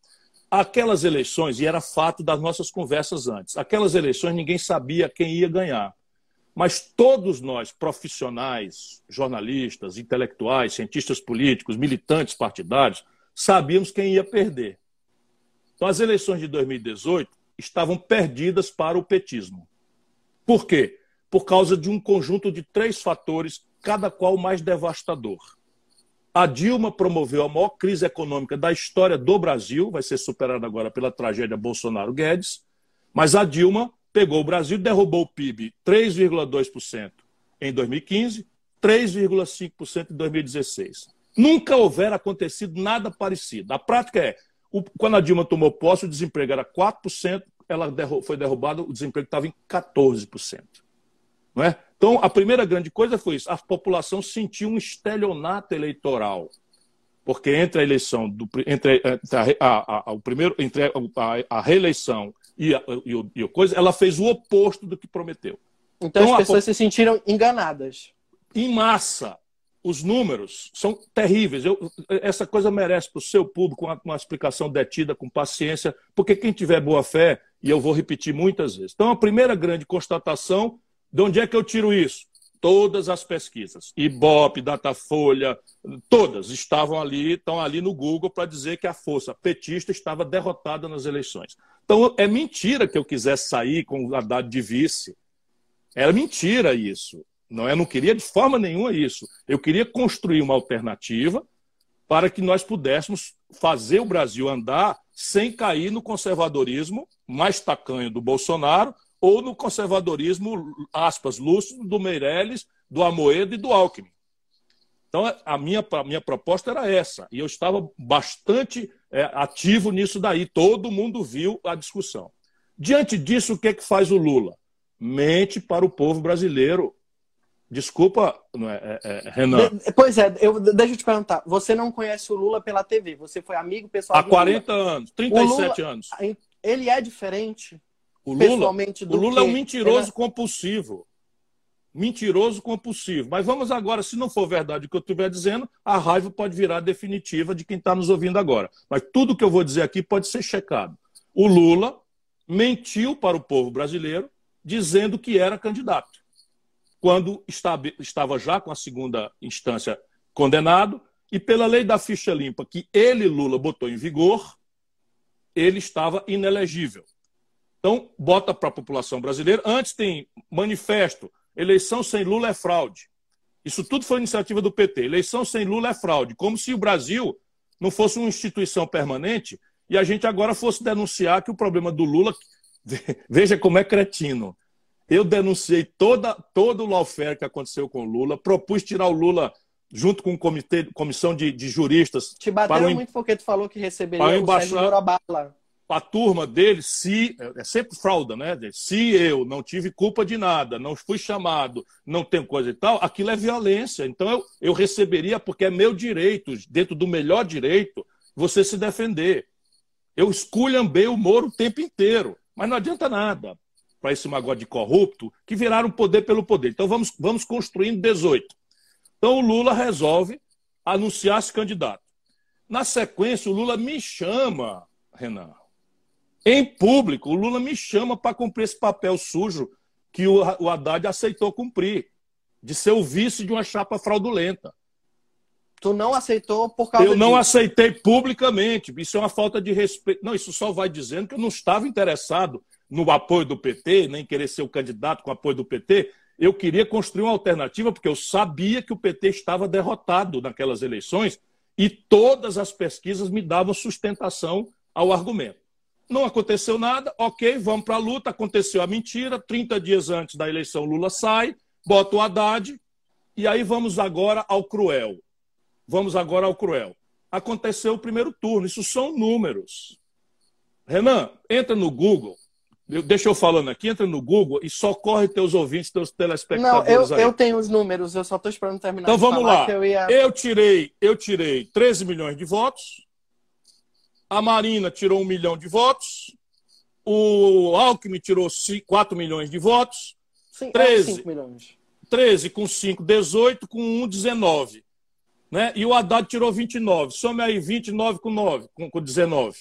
Aquelas eleições, e era fato das nossas conversas antes, aquelas eleições ninguém sabia quem ia ganhar. Mas todos nós, profissionais, jornalistas, intelectuais, cientistas políticos, militantes partidários, sabíamos quem ia perder. Então, as eleições de 2018 estavam perdidas para o petismo. Por quê? Por causa de um conjunto de três fatores, cada qual mais devastador. A Dilma promoveu a maior crise econômica da história do Brasil, vai ser superada agora pela tragédia Bolsonaro-Guedes, mas a Dilma pegou o Brasil derrubou o PIB 3,2% em 2015, 3,5% em 2016. Nunca houvera acontecido nada parecido. A prática é, quando a Dilma tomou posse, o desemprego era 4%, ela foi derrubada, o desemprego estava em 14%. Não é? Então, a primeira grande coisa foi isso: a população sentiu um estelionato eleitoral. Porque entre a eleição, do, entre, a, a, a, o primeiro, entre a, reeleição e a, e, o, e coisa, ela fez o oposto do que prometeu. Então, então as pessoas se sentiram enganadas. Em massa. Os números são terríveis. Eu, essa coisa merece para o seu público uma, uma explicação detida, com paciência, porque quem tiver boa fé, e eu vou repetir muitas vezes. Então, a primeira grande constatação, de onde é que eu tiro isso? Todas as pesquisas, Ibope, Datafolha, todas estavam ali, estão ali no Google para dizer que a força petista estava derrotada nas eleições. Então é mentira que eu quisesse sair com o Haddad de vice. Era mentira isso. Não, eu não queria de forma nenhuma isso. Eu queria construir uma alternativa para que nós pudéssemos fazer o Brasil andar sem cair no conservadorismo mais tacanho do Bolsonaro ou no conservadorismo, aspas, lúcido do Meirelles, do Amoedo e do Alckmin. Então, a minha, a minha proposta era essa, e eu estava bastante é, ativo nisso daí. Todo mundo viu a discussão. Diante disso, o que é que faz o Lula? Mente para o povo brasileiro. Desculpa, é, é, é, Renan. Pois é, eu, deixa eu te perguntar. Você não conhece o Lula pela TV, você foi amigo pessoal Há 40 Lula. anos, 37 Lula, anos. Ele é diferente o Lula, o Lula é um mentiroso compulsivo. Mentiroso compulsivo. Mas vamos agora, se não for verdade o que eu estiver dizendo, a raiva pode virar definitiva de quem está nos ouvindo agora. Mas tudo que eu vou dizer aqui pode ser checado. O Lula mentiu para o povo brasileiro dizendo que era candidato. Quando estava já com a segunda instância condenado, e pela lei da ficha limpa que ele, Lula, botou em vigor, ele estava inelegível. Então, bota para a população brasileira. Antes tem manifesto: eleição sem Lula é fraude. Isso tudo foi iniciativa do PT. Eleição sem Lula é fraude. Como se o Brasil não fosse uma instituição permanente e a gente agora fosse denunciar que o problema do Lula. [laughs] Veja como é cretino. Eu denunciei toda, todo o lawfare que aconteceu com o Lula, propus tirar o Lula junto com o comitê, comissão de, de juristas. Te bateram muito porque tu falou que receberia o Sérgio Morabala a turma dele, se. É sempre frauda, né? Se eu não tive culpa de nada, não fui chamado, não tenho coisa e tal, aquilo é violência. Então eu, eu receberia, porque é meu direito, dentro do melhor direito, você se defender. Eu esculhambei o Moro o tempo inteiro, mas não adianta nada para esse magode de corrupto que viraram poder pelo poder. Então vamos, vamos construindo 18. Então o Lula resolve anunciar-se candidato. Na sequência, o Lula me chama, Renan, em público, o Lula me chama para cumprir esse papel sujo que o, o Haddad aceitou cumprir, de ser o vice de uma chapa fraudulenta. Tu não aceitou por causa Eu não disso. aceitei publicamente. Isso é uma falta de respeito. Não, isso só vai dizendo que eu não estava interessado no apoio do PT, nem querer ser o candidato com apoio do PT. Eu queria construir uma alternativa, porque eu sabia que o PT estava derrotado naquelas eleições e todas as pesquisas me davam sustentação ao argumento. Não aconteceu nada, ok, vamos para a luta. Aconteceu a mentira. 30 dias antes da eleição, Lula sai, bota o Haddad, e aí vamos agora ao cruel. Vamos agora ao cruel. Aconteceu o primeiro turno, isso são números. Renan, entra no Google, deixa eu falando aqui, entra no Google e socorre teus ouvintes, teus telespectadores Não, eu, eu tenho os números, eu só estou esperando terminar. Então vamos lá. Eu, ia... eu, tirei, eu tirei 13 milhões de votos, a Marina tirou um milhão de votos. O Alckmin tirou 4 milhões de votos. Sim, 13, é milhões. 13 com 5, 18, com 1, 19. Né? E o Haddad tirou 29. Some aí 29 com 9, com, com 19.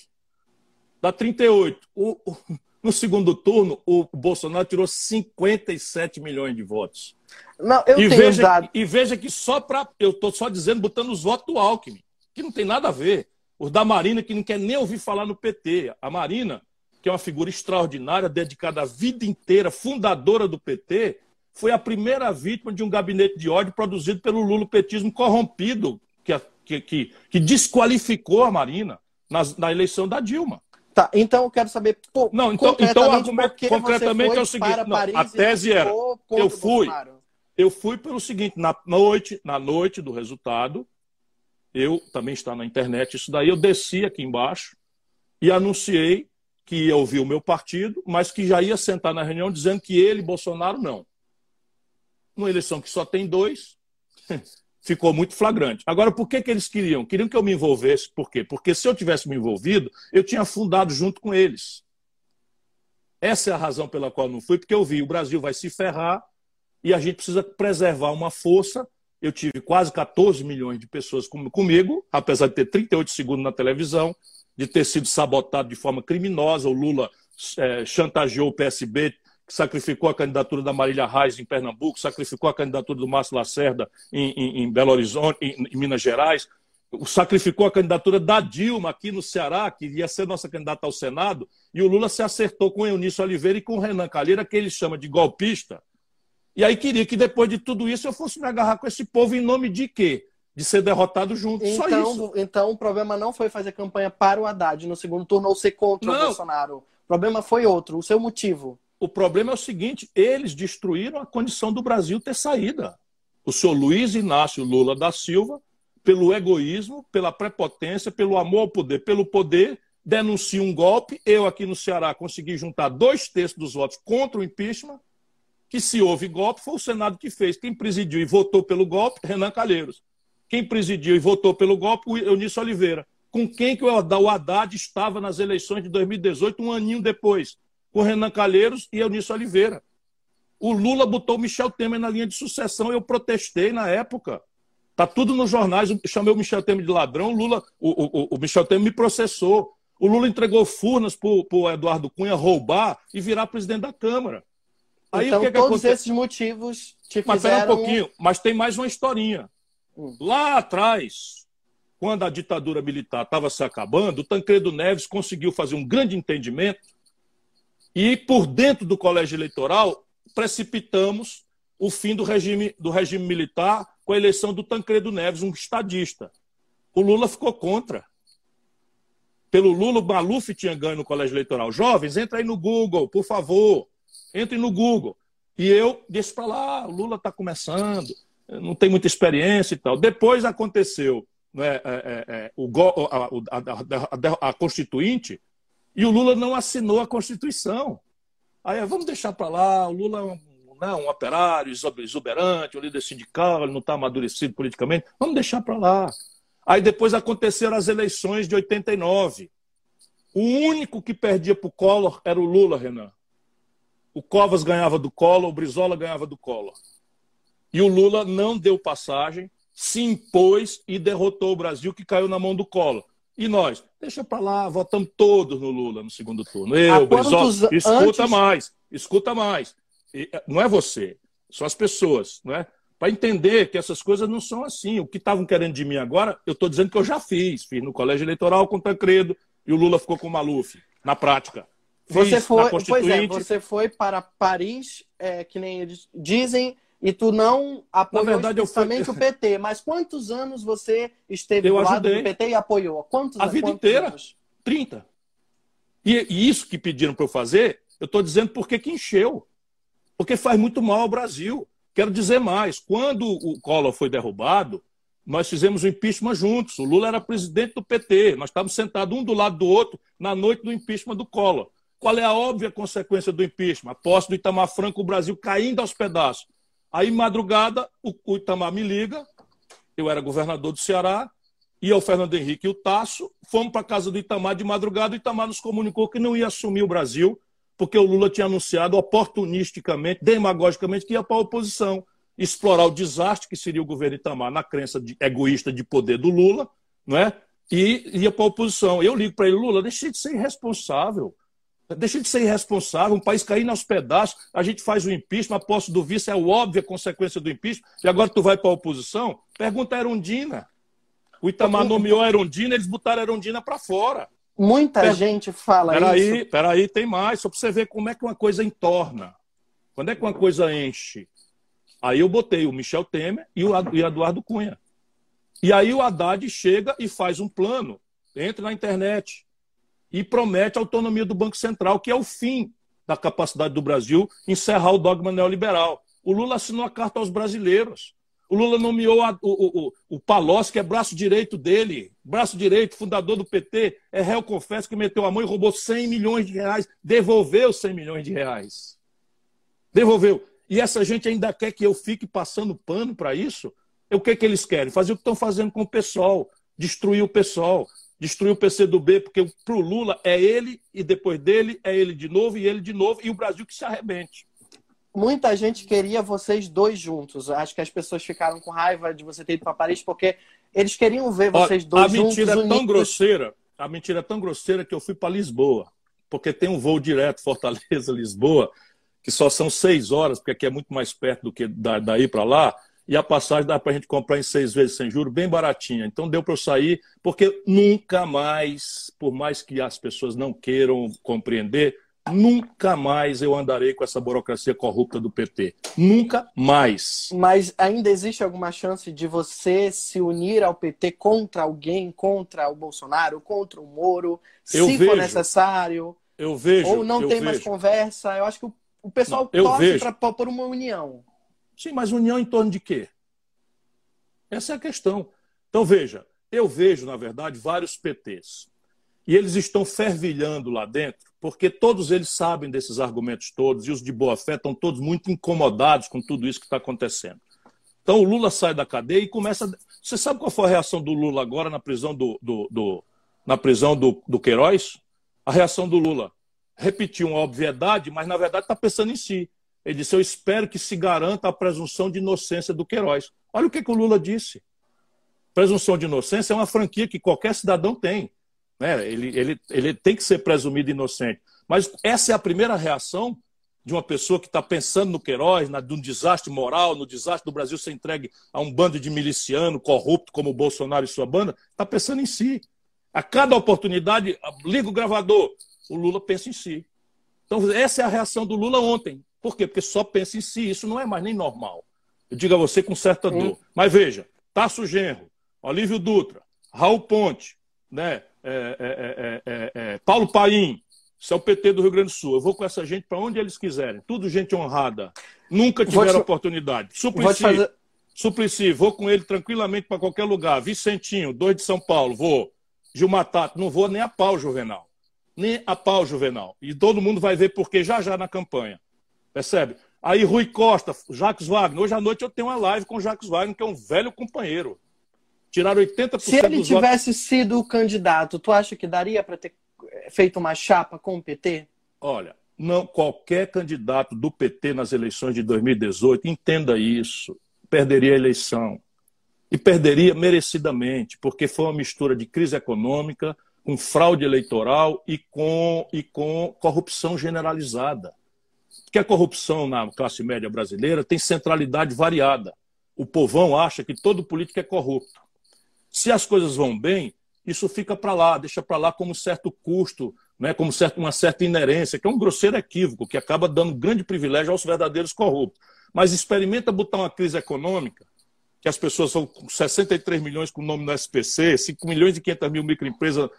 Dá 38. O, o, no segundo turno, o Bolsonaro tirou 57 milhões de votos. Não, eu e tenho veja, dado... E veja que só para. Eu estou só dizendo, botando os votos do Alckmin, que não tem nada a ver. Os da Marina, que não quer nem ouvir falar no PT. A Marina, que é uma figura extraordinária, dedicada a vida inteira, fundadora do PT, foi a primeira vítima de um gabinete de ódio produzido pelo lulopetismo corrompido, que, que, que, que desqualificou a Marina na, na eleição da Dilma. Tá, então eu quero saber. Pô, não, então, então o argumento concretamente é o seguinte: não, a tese era. Eu fui, eu fui pelo seguinte: na noite, na noite do resultado, eu também está na internet isso daí, eu desci aqui embaixo e anunciei que ia ouvir o meu partido, mas que já ia sentar na reunião dizendo que ele, Bolsonaro, não. Numa eleição que só tem dois, [laughs] ficou muito flagrante. Agora, por que, que eles queriam? Queriam que eu me envolvesse. Por quê? Porque se eu tivesse me envolvido, eu tinha fundado junto com eles. Essa é a razão pela qual não fui, porque eu vi o Brasil vai se ferrar e a gente precisa preservar uma força eu tive quase 14 milhões de pessoas comigo, apesar de ter 38 segundos na televisão, de ter sido sabotado de forma criminosa. O Lula é, chantageou o PSB, sacrificou a candidatura da Marília Reis em Pernambuco, sacrificou a candidatura do Márcio Lacerda em, em, em Belo Horizonte, em, em, Minas Gerais, sacrificou a candidatura da Dilma aqui no Ceará, que ia ser nossa candidata ao Senado, e o Lula se acertou com o Eunício Oliveira e com o Renan Calheira, que ele chama de golpista, e aí queria que depois de tudo isso eu fosse me agarrar com esse povo em nome de quê? De ser derrotado junto. Então, Só isso. Então o problema não foi fazer campanha para o Haddad no segundo turno ou ser contra não. o Bolsonaro. O problema foi outro, o seu motivo. O problema é o seguinte: eles destruíram a condição do Brasil ter saída. O senhor Luiz Inácio Lula da Silva, pelo egoísmo, pela prepotência, pelo amor ao poder, pelo poder, denuncia um golpe. Eu, aqui no Ceará, consegui juntar dois terços dos votos contra o impeachment que se houve golpe foi o Senado que fez. Quem presidiu e votou pelo golpe, Renan Calheiros. Quem presidiu e votou pelo golpe, Eunício Oliveira. Com quem que o Haddad estava nas eleições de 2018, um aninho depois? Com Renan Calheiros e Eunício Oliveira. O Lula botou Michel Temer na linha de sucessão, eu protestei na época. Tá tudo nos jornais, eu chamei o Michel Temer de ladrão, o Lula, o, o, o Michel Temer me processou. O Lula entregou Furnas para o Eduardo Cunha roubar e virar presidente da Câmara. Aí, então, que que todos acontece? esses motivos te mas fizeram... Mas um pouquinho, mas tem mais uma historinha. Hum. Lá atrás, quando a ditadura militar estava se acabando, o Tancredo Neves conseguiu fazer um grande entendimento e, por dentro do colégio eleitoral, precipitamos o fim do regime, do regime militar com a eleição do Tancredo Neves, um estadista. O Lula ficou contra. Pelo Lula, o Maluf tinha ganho no colégio eleitoral. Jovens, entra aí no Google, por favor. Entre no Google. E eu disse para lá, Lula está começando, não tem muita experiência e tal. Depois aconteceu né, é, é, é, o, a, a, a, a, Constituinte e o Lula não assinou a Constituição. Aí vamos deixar para lá, o Lula é um, não, um operário exuberante, um líder sindical, ele não está amadurecido politicamente, vamos deixar para lá. Aí depois aconteceram as eleições de 89. O único que perdia para o Collor era o Lula, Renan. O Covas ganhava do Collor, o Brizola ganhava do Collor. E o Lula não deu passagem, se impôs e derrotou o Brasil, que caiu na mão do Collor. E nós, deixa para lá, votamos todos no Lula no segundo turno. Eu, Brizola, escuta antes... mais, escuta mais. E, eh, não é você, são as pessoas, não é? Para entender que essas coisas não são assim. O que estavam querendo de mim agora, eu estou dizendo que eu já fiz. Fiz no colégio eleitoral com o Tancredo e o Lula ficou com o Maluf, na prática. Você foi, pois é, você foi para Paris, é, que nem eles dizem, e tu não apoiou Na verdade, fui... o PT. Mas quantos anos você esteve eu do lado do PT e apoiou? Quantos A vida inteira. Anos? 30. E, e, isso que pediram para eu fazer, eu estou dizendo porque que encheu. Porque faz muito mal ao Brasil. Quero dizer mais. Quando o Collor foi derrubado, nós fizemos o impeachment juntos. O Lula era presidente do PT. Nós estávamos sentados um do lado do outro na noite do impeachment do Collor. Qual é a óbvia consequência do impeachment? A posse do Itamar Franco, o Brasil caindo aos pedaços. Aí, madrugada, o Itamar me liga, eu era governador do Ceará, e o Fernando Henrique e o Tasso, fomos para a casa do Itamar de madrugada, o Itamar nos comunicou que não ia assumir o Brasil, porque o Lula tinha anunciado oportunisticamente, demagogicamente, que ia para a oposição, explorar o desastre que seria o governo Itamar na crença de, egoísta de poder do Lula, não é? e ia para a oposição. Eu ligo para ele, Lula, deixe de ser irresponsável. Deixa de ser irresponsável, um país caindo aos pedaços, a gente faz o impeachment, a posse do vice é a óbvia consequência do impeachment, e agora tu vai para a oposição? Pergunta a Erundina. O Itamar nomeou a Erundina, eles botaram a Erundina para fora. Muita per... gente fala peraí, isso. Peraí, tem mais, só para você ver como é que uma coisa entorna. Quando é que uma coisa enche? Aí eu botei o Michel Temer e o Eduardo Cunha. E aí o Haddad chega e faz um plano, entra na internet, e promete a autonomia do Banco Central, que é o fim da capacidade do Brasil encerrar o dogma neoliberal. O Lula assinou a carta aos brasileiros. O Lula nomeou a, o, o, o Palocci, que é braço direito dele, braço direito, fundador do PT, é réu confesso que meteu a mão e roubou 100 milhões de reais, devolveu 100 milhões de reais. Devolveu. E essa gente ainda quer que eu fique passando pano para isso? O que, que eles querem? Fazer o que estão fazendo com o pessoal, destruir o pessoal destruiu o PCdoB, porque para o Lula é ele, e depois dele é ele de novo, e ele de novo, e o Brasil que se arrebente. Muita gente queria vocês dois juntos. Acho que as pessoas ficaram com raiva de você ter ido para Paris, porque eles queriam ver vocês dois juntos. A mentira juntos, é tão grosseira, a mentira é tão grosseira que eu fui para Lisboa, porque tem um voo direto Fortaleza-Lisboa, que só são seis horas, porque aqui é muito mais perto do que daí para lá e a passagem dá para a gente comprar em seis vezes sem juro, bem baratinha. Então deu para eu sair, porque nunca mais, por mais que as pessoas não queiram compreender, nunca mais eu andarei com essa burocracia corrupta do PT. Nunca mais. Mas ainda existe alguma chance de você se unir ao PT contra alguém, contra o Bolsonaro, contra o Moro, eu se vejo, for necessário? Eu vejo. Ou não tem vejo. mais conversa? Eu acho que o pessoal não, torce para por uma união. Sim, mas união em torno de quê? Essa é a questão. Então, veja, eu vejo, na verdade, vários PTs. E eles estão fervilhando lá dentro, porque todos eles sabem desses argumentos todos, e os de boa fé estão todos muito incomodados com tudo isso que está acontecendo. Então o Lula sai da cadeia e começa. Você sabe qual foi a reação do Lula agora na prisão do, do, do na prisão do, do Queiroz? A reação do Lula repetiu uma obviedade, mas na verdade está pensando em si. Ele disse: Eu espero que se garanta a presunção de inocência do Queiroz. Olha o que, que o Lula disse. Presunção de inocência é uma franquia que qualquer cidadão tem. Né? Ele, ele, ele tem que ser presumido inocente. Mas essa é a primeira reação de uma pessoa que está pensando no Queiroz, na, no desastre moral, no desastre do Brasil ser entregue a um bando de miliciano corrupto como o Bolsonaro e sua banda, está pensando em si. A cada oportunidade, liga o gravador, o Lula pensa em si. Então, essa é a reação do Lula ontem. Por quê? Porque só pensa em si. Isso não é mais nem normal. Eu digo a você com certa dor. Mas veja, Tasso Genro, Olívio Dutra, Raul Ponte, né? É, é, é, é Paulo Paim, isso é o PT do Rio Grande do Sul. Eu vou com essa gente para onde eles quiserem. Tudo gente honrada. Nunca tiveram te... oportunidade. Suplicy, fazer... Suplicy, vou com ele tranquilamente para qualquer lugar. Vicentinho, dois de São Paulo, vou. Gilmar Tato, não vou nem a pau, Juvenal. Nem a pau, Juvenal. E todo mundo vai ver porque já já na campanha. Percebe? Aí Rui Costa, Jacques Wagner. Hoje à noite eu tenho uma live com o Jacques Wagner, que é um velho companheiro. Tiraram 80% Se ele tivesse votos. sido o candidato, tu acha que daria para ter feito uma chapa com o PT? Olha, não qualquer candidato do PT nas eleições de 2018, entenda isso, perderia a eleição. E perderia merecidamente, porque foi uma mistura de crise econômica, com fraude eleitoral e com, e com corrupção generalizada. Porque a corrupção na classe média brasileira tem centralidade variada. O povão acha que todo político é corrupto. Se as coisas vão bem, isso fica para lá, deixa para lá como certo custo, né, como certo, uma certa inerência, que é um grosseiro equívoco, que acaba dando grande privilégio aos verdadeiros corruptos. Mas experimenta botar uma crise econômica, que as pessoas são 63 milhões com o nome no SPC, 5 milhões e 500 mil microempresas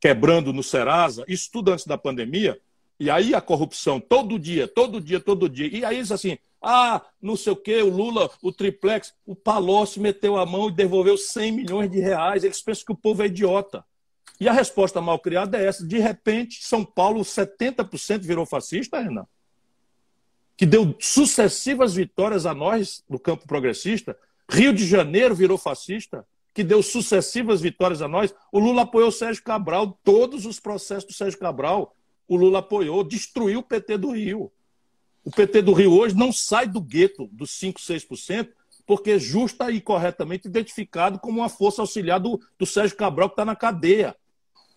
quebrando no Serasa, isso tudo antes da pandemia, e aí a corrupção todo dia, todo dia, todo dia. E aí isso assim, ah, não sei o quê, o Lula, o triplex, o Palocci meteu a mão e devolveu 100 milhões de reais. Eles pensam que o povo é idiota. E a resposta mal criada é essa. De repente, São Paulo, 70% virou fascista, Renan. Que deu sucessivas vitórias a nós no campo progressista. Rio de Janeiro virou fascista, que deu sucessivas vitórias a nós. O Lula apoiou o Sérgio Cabral, todos os processos do Sérgio Cabral. O Lula apoiou, destruiu o PT do Rio. O PT do Rio hoje não sai do gueto dos 5, 6%, porque é justa e corretamente identificado como uma força auxiliar do, do Sérgio Cabral, que está na cadeia.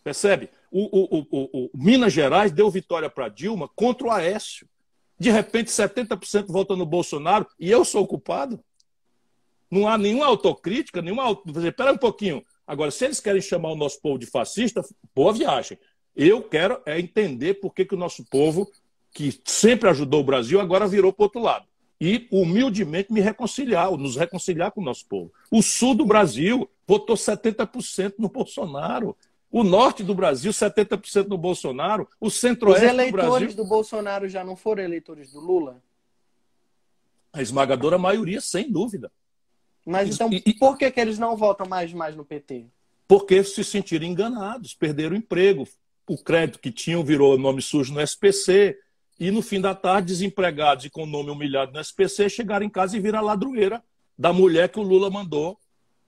Percebe? O, o, o, Minas Gerais deu vitória para Dilma contra o Aécio. De repente, 70% vota no Bolsonaro e eu sou o culpado? Não há nenhuma autocrítica, nenhuma. Espera um pouquinho. Agora, se eles querem chamar o nosso povo de fascista, boa viagem. Eu quero é entender por que, que o nosso povo que sempre ajudou o Brasil, agora virou para o outro lado. E humildemente me reconciliar, nos reconciliar com o nosso povo. O sul do Brasil votou 70% no Bolsonaro. O norte do Brasil, 70% no Bolsonaro. O centro-oeste do Brasil. Os eleitores do Bolsonaro já não foram eleitores do Lula? A esmagadora maioria, sem dúvida. Mas então, e, por que, que eles não votam mais, mais no PT? Porque se sentiram enganados, perderam o emprego. O crédito que tinham virou nome sujo no SPC, e no fim da tarde, desempregados e com o nome humilhado no SPC, chegaram em casa e viram a ladroeira da mulher que o Lula mandou,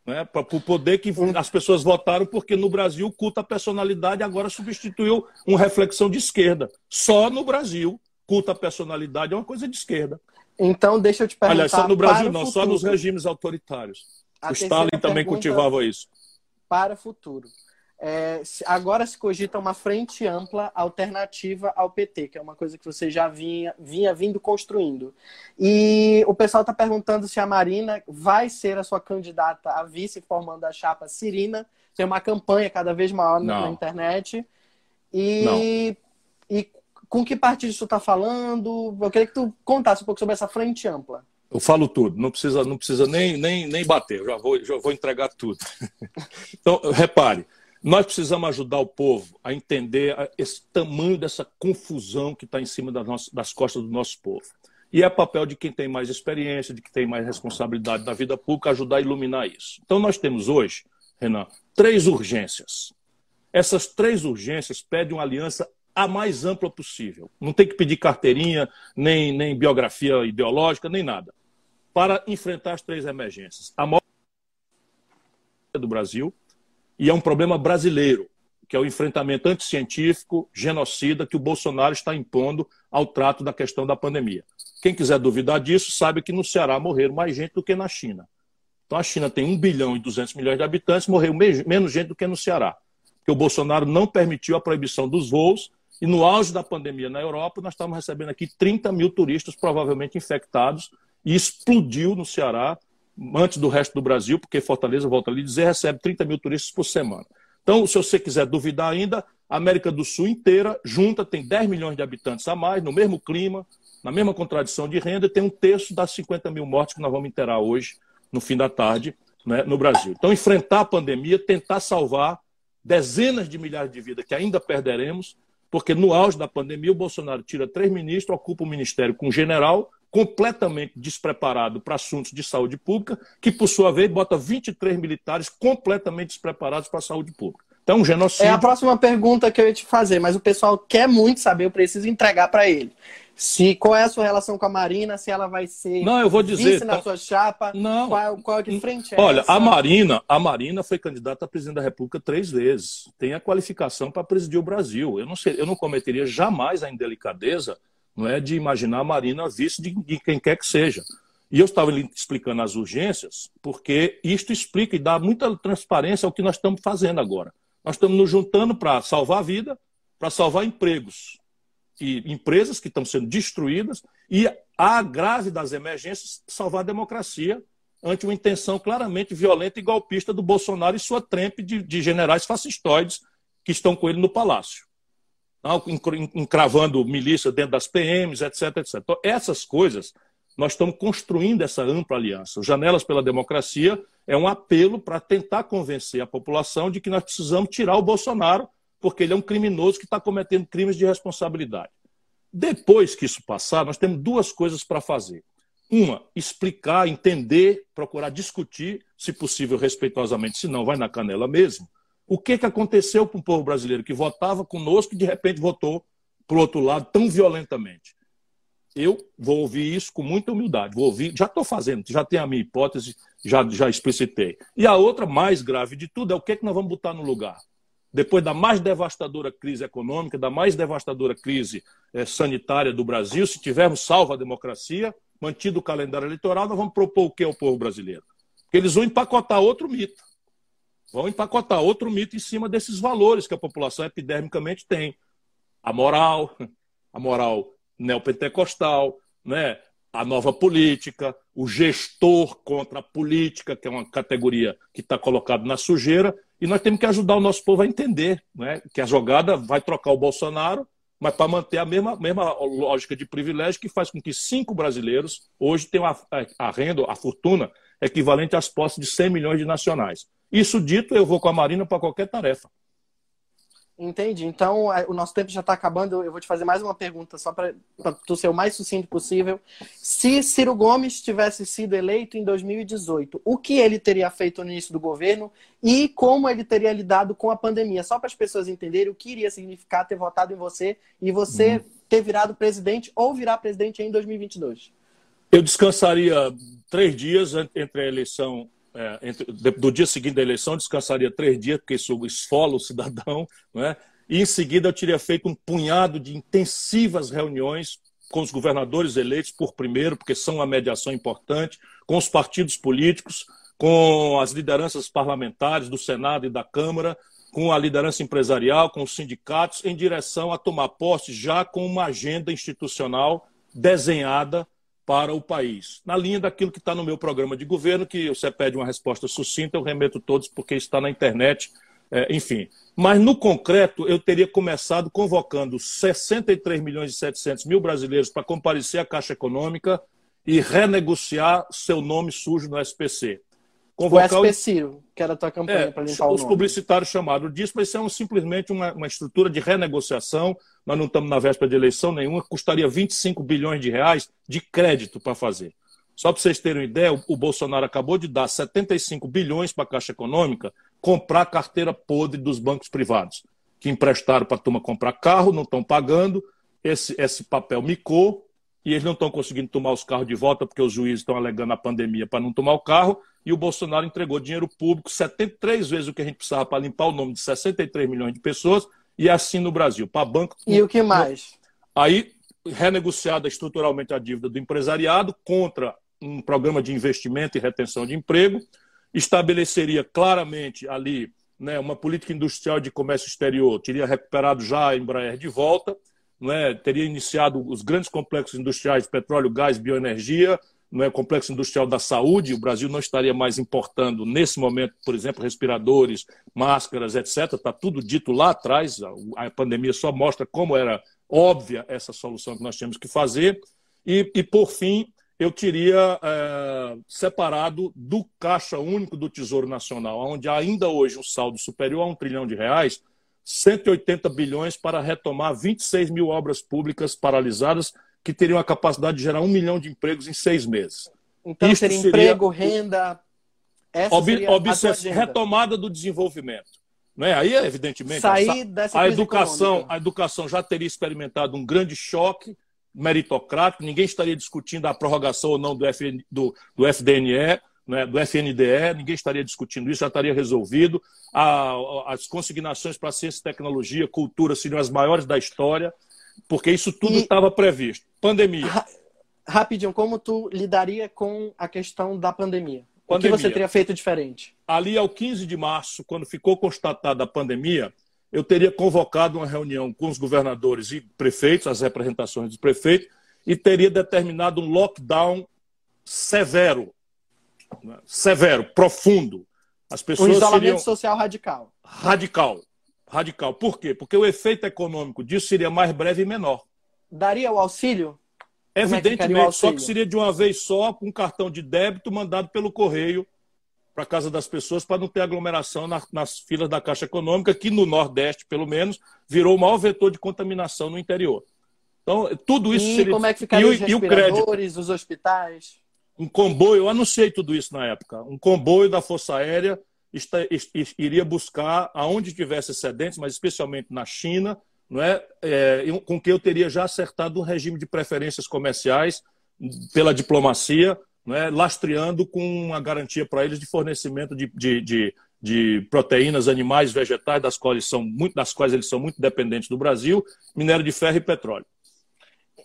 né, para o poder que as pessoas votaram, porque no Brasil o culto à personalidade agora substituiu uma reflexão de esquerda. Só no Brasil, culto à personalidade é uma coisa de esquerda. Então, deixa eu te perguntar. Aliás, só no Brasil não, só nos regimes autoritários. O Stalin também cultivava isso. Para o futuro é, agora se cogita uma frente ampla alternativa ao PT, que é uma coisa que você já vinha, vinha vindo construindo. E o pessoal está perguntando se a Marina vai ser a sua candidata a vice formando a chapa Cirina. Tem uma campanha cada vez maior na, na internet. E, e com que partido isso está falando? Eu queria que tu contasse um pouco sobre essa frente ampla. Eu falo tudo, não precisa, não precisa nem, nem, nem bater, eu já vou, já vou entregar tudo. [laughs] então, repare, nós precisamos ajudar o povo a entender esse tamanho dessa confusão que está em cima das, nossas, das costas do nosso povo. E é papel de quem tem mais experiência, de quem tem mais responsabilidade na vida pública, ajudar a iluminar isso. Então, nós temos hoje, Renan, três urgências. Essas três urgências pedem uma aliança a mais ampla possível. Não tem que pedir carteirinha, nem, nem biografia ideológica, nem nada. Para enfrentar as três emergências. A maior do Brasil, e é um problema brasileiro, que é o enfrentamento anticientífico, genocida, que o Bolsonaro está impondo ao trato da questão da pandemia. Quem quiser duvidar disso, sabe que no Ceará morreram mais gente do que na China. Então a China tem 1 bilhão e 200 milhões de habitantes, morreu menos gente do que no Ceará. Porque o Bolsonaro não permitiu a proibição dos voos e no auge da pandemia na Europa, nós estávamos recebendo aqui 30 mil turistas provavelmente infectados e explodiu no Ceará antes do resto do Brasil, porque Fortaleza, volta ali dizer, recebe 30 mil turistas por semana. Então, se você quiser duvidar ainda, a América do Sul inteira junta, tem 10 milhões de habitantes a mais, no mesmo clima, na mesma contradição de renda, e tem um terço das 50 mil mortes que nós vamos interar hoje, no fim da tarde, né, no Brasil. Então, enfrentar a pandemia, tentar salvar dezenas de milhares de vidas que ainda perderemos, porque no auge da pandemia o Bolsonaro tira três ministros, ocupa o ministério com um general completamente despreparado para assuntos de saúde pública, que por sua vez bota 23 militares completamente despreparados para a saúde pública. Então, um genocídio. É a próxima pergunta que eu ia te fazer, mas o pessoal quer muito saber, eu preciso entregar para ele. Se qual é a sua relação com a Marina, se ela vai ser não, eu vou dizer, vice na tá... sua chapa, não, qual, qual que frente é Olha, essa? a Marina, a Marina foi candidata a presidente da República três vezes. Tem a qualificação para presidir o Brasil. Eu não sei, eu não cometeria jamais a indelicadeza, não é, de imaginar a Marina vice de, de quem quer que seja. E eu estava explicando as urgências, porque isto explica e dá muita transparência ao que nós estamos fazendo agora. Nós estamos nos juntando para salvar a vida, para salvar empregos e empresas que estão sendo destruídas e a grave das emergências salvar a democracia ante uma intenção claramente violenta e golpista do Bolsonaro e sua trempe de, de generais fascistoides que estão com ele no palácio. Encravando milícia dentro das PMs, etc, etc. Então, essas coisas, nós estamos construindo essa ampla aliança. Janelas pela Democracia é um apelo para tentar convencer a população de que nós precisamos tirar o Bolsonaro porque ele é um criminoso que está cometendo crimes de responsabilidade. Depois que isso passar, nós temos duas coisas para fazer. Uma, explicar, entender, procurar discutir, se possível, respeitosamente, se não, vai na canela mesmo, o que, que aconteceu com o povo brasileiro que votava conosco e de repente votou para o outro lado tão violentamente. Eu vou ouvir isso com muita humildade. Vou ouvir, já estou fazendo, já tenho a minha hipótese, já, já explicitei. E a outra, mais grave de tudo, é o que, que nós vamos botar no lugar depois da mais devastadora crise econômica, da mais devastadora crise é, sanitária do Brasil, se tivermos salvo a democracia, mantido o calendário eleitoral, nós vamos propor o que ao povo brasileiro? Porque eles vão empacotar outro mito. Vão empacotar outro mito em cima desses valores que a população epidermicamente tem. A moral, a moral neopentecostal, né? a nova política, o gestor contra a política, que é uma categoria que está colocada na sujeira, e nós temos que ajudar o nosso povo a entender né, que a jogada vai trocar o Bolsonaro, mas para manter a mesma, mesma lógica de privilégio que faz com que cinco brasileiros hoje tenham a, a renda, a fortuna equivalente às posses de 100 milhões de nacionais. Isso dito, eu vou com a Marina para qualquer tarefa. Entendi. Então, o nosso tempo já está acabando. Eu vou te fazer mais uma pergunta, só para tu ser o mais sucinto possível. Se Ciro Gomes tivesse sido eleito em 2018, o que ele teria feito no início do governo e como ele teria lidado com a pandemia? Só para as pessoas entenderem o que iria significar ter votado em você e você uhum. ter virado presidente ou virar presidente em 2022. Eu descansaria três dias entre a eleição é, entre, do dia seguinte da eleição, descansaria três dias, porque isso esfola o cidadão, [laughs] né? e em seguida eu teria feito um punhado de intensivas reuniões com os governadores eleitos por primeiro, porque são uma mediação importante, com os partidos políticos, com as lideranças parlamentares do Senado e da Câmara, com a liderança empresarial, com os sindicatos, em direção a tomar posse já com uma agenda institucional desenhada para o país. Na linha daquilo que está no meu programa de governo, que você pede uma resposta sucinta, eu remeto todos porque está na internet, é, enfim. Mas no concreto, eu teria começado convocando 63 milhões e 700 mil brasileiros para comparecer à Caixa Econômica e renegociar seu nome sujo no SPC. Convocar o SP Ciro, que era a tua campanha é, para limpar Os publicitários chamaram disso, mas isso é um, simplesmente uma, uma estrutura de renegociação. Nós não estamos na véspera de eleição nenhuma, custaria 25 bilhões de reais de crédito para fazer. Só para vocês terem uma ideia, o, o Bolsonaro acabou de dar 75 bilhões para a Caixa Econômica comprar carteira podre dos bancos privados, que emprestaram para a turma comprar carro, não estão pagando, esse, esse papel micou, e eles não estão conseguindo tomar os carros de volta porque os juízes estão alegando a pandemia para não tomar o carro, e o Bolsonaro entregou dinheiro público, 73 vezes o que a gente precisava para limpar o nome de 63 milhões de pessoas, e é assim no Brasil, para banco. E o que mais? Aí, renegociada estruturalmente a dívida do empresariado contra um programa de investimento e retenção de emprego, estabeleceria claramente ali né, uma política industrial de comércio exterior, teria recuperado já a Embraer de volta, né, teria iniciado os grandes complexos industriais, petróleo, gás, bioenergia, né, complexo industrial da saúde, o Brasil não estaria mais importando, nesse momento, por exemplo, respiradores, máscaras, etc. Está tudo dito lá atrás, a, pandemia só mostra como era óbvia essa solução que nós tínhamos que fazer. E, e por fim, eu teria é, separado do Caixa Único do Tesouro Nacional, onde ainda hoje um saldo superior a um trilhão de reais, 180 bilhões para retomar 26 mil obras públicas paralisadas, que teriam a capacidade de gerar um milhão de empregos em seis meses. Então, Isto seria emprego, renda. Essa ob, seria retomada do desenvolvimento. Né? Aí, evidentemente, dessa a, educação, a educação já teria experimentado um grande choque meritocrático, ninguém estaria discutindo a prorrogação ou não do, FN, do, do FDNE né, do FNDE, ninguém estaria discutindo isso, já estaria resolvido. A, as consignações para ciência, tecnologia, cultura seriam as maiores da história, porque isso tudo estava previsto. Pandemia. Ra rapidinho, como tu lidaria com a questão da pandemia? pandemia? O que você teria feito diferente? Ali, ao 15 de março, quando ficou constatada a pandemia, eu teria convocado uma reunião com os governadores e prefeitos, as representações dos prefeitos, e teria determinado um lockdown severo severo, profundo. As pessoas um isolamento social radical. Radical. Radical. Por quê? Porque o efeito econômico disso seria mais breve e menor. Daria o auxílio? Evidentemente, é que só que seria de uma vez só, com um cartão de débito mandado pelo correio para a casa das pessoas, para não ter aglomeração nas, nas filas da Caixa Econômica, que no Nordeste, pelo menos, virou o maior vetor de contaminação no interior. Então, tudo isso e seria. Como é que ficariam os respiradores, os hospitais? Um comboio, eu anunciei tudo isso na época, um comboio da Força Aérea está, iria buscar aonde tivesse excedentes, mas especialmente na China, não é? é com que eu teria já acertado um regime de preferências comerciais pela diplomacia, não é? lastreando com uma garantia para eles de fornecimento de, de, de, de, proteínas animais, vegetais, das quais, são muito, das quais eles são muito dependentes do Brasil, minério de ferro e petróleo.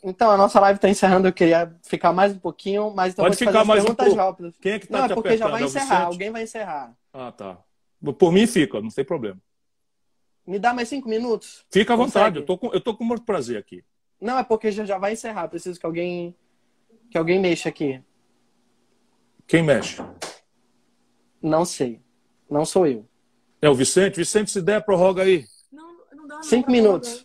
Então, a nossa live está encerrando. Eu queria ficar mais um pouquinho, mas então Pode vou ficar mais perguntas um rápidas. Quem é que está Não, te é porque já vai é encerrar. Alguém vai encerrar. Ah, tá. Por mim fica, não tem problema. Me dá mais cinco minutos? Fica à vontade, eu tô, com, eu tô com muito prazer aqui. Não, é porque já, já vai encerrar. Preciso que alguém que alguém mexa aqui. Quem mexe? Não sei. Não sou eu. É o Vicente? Vicente, se der, prorroga aí. Não, não dá. Cinco minutos.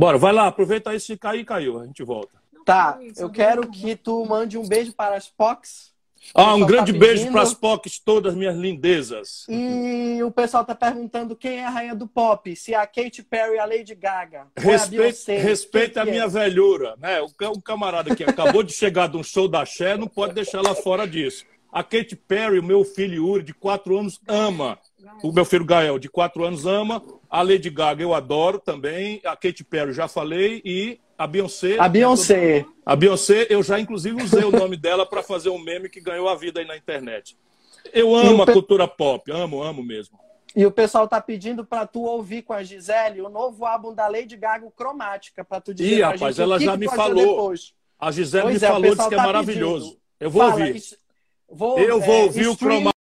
Bora, vai lá, aproveita aí, se cair, caiu, a gente volta. Tá, eu quero que tu mande um beijo para as POCs. Ah, um grande tá beijo para as POCs, todas minhas lindezas. E o pessoal tá perguntando quem é a rainha do pop, se é a Katy Perry a Lady Gaga. Respeita, é a, respeita a minha é? velhura, né? O camarada que acabou de chegar de um show da Cher não pode deixar ela fora disso. A Katy Perry, o meu filho Yuri, de quatro anos, ama. O meu filho Gael, de quatro anos, ama. A Lady Gaga eu adoro também. A Katy Perry já falei. E a Beyoncé. A Beyoncé. A Beyoncé, eu já inclusive usei o nome dela para fazer um meme que ganhou a vida aí na internet. Eu amo a cultura pop, amo, amo mesmo. E o pessoal tá pedindo para tu ouvir com a Gisele o novo álbum da Lady Gaga, Cromática, para tu dizer Ih, rapaz, gente, ela já me falou. A Gisele pois me é, falou, disse que é tá maravilhoso. Pedindo. Eu vou Fala, ouvir. Vou, eu vou é, ouvir o Cromática.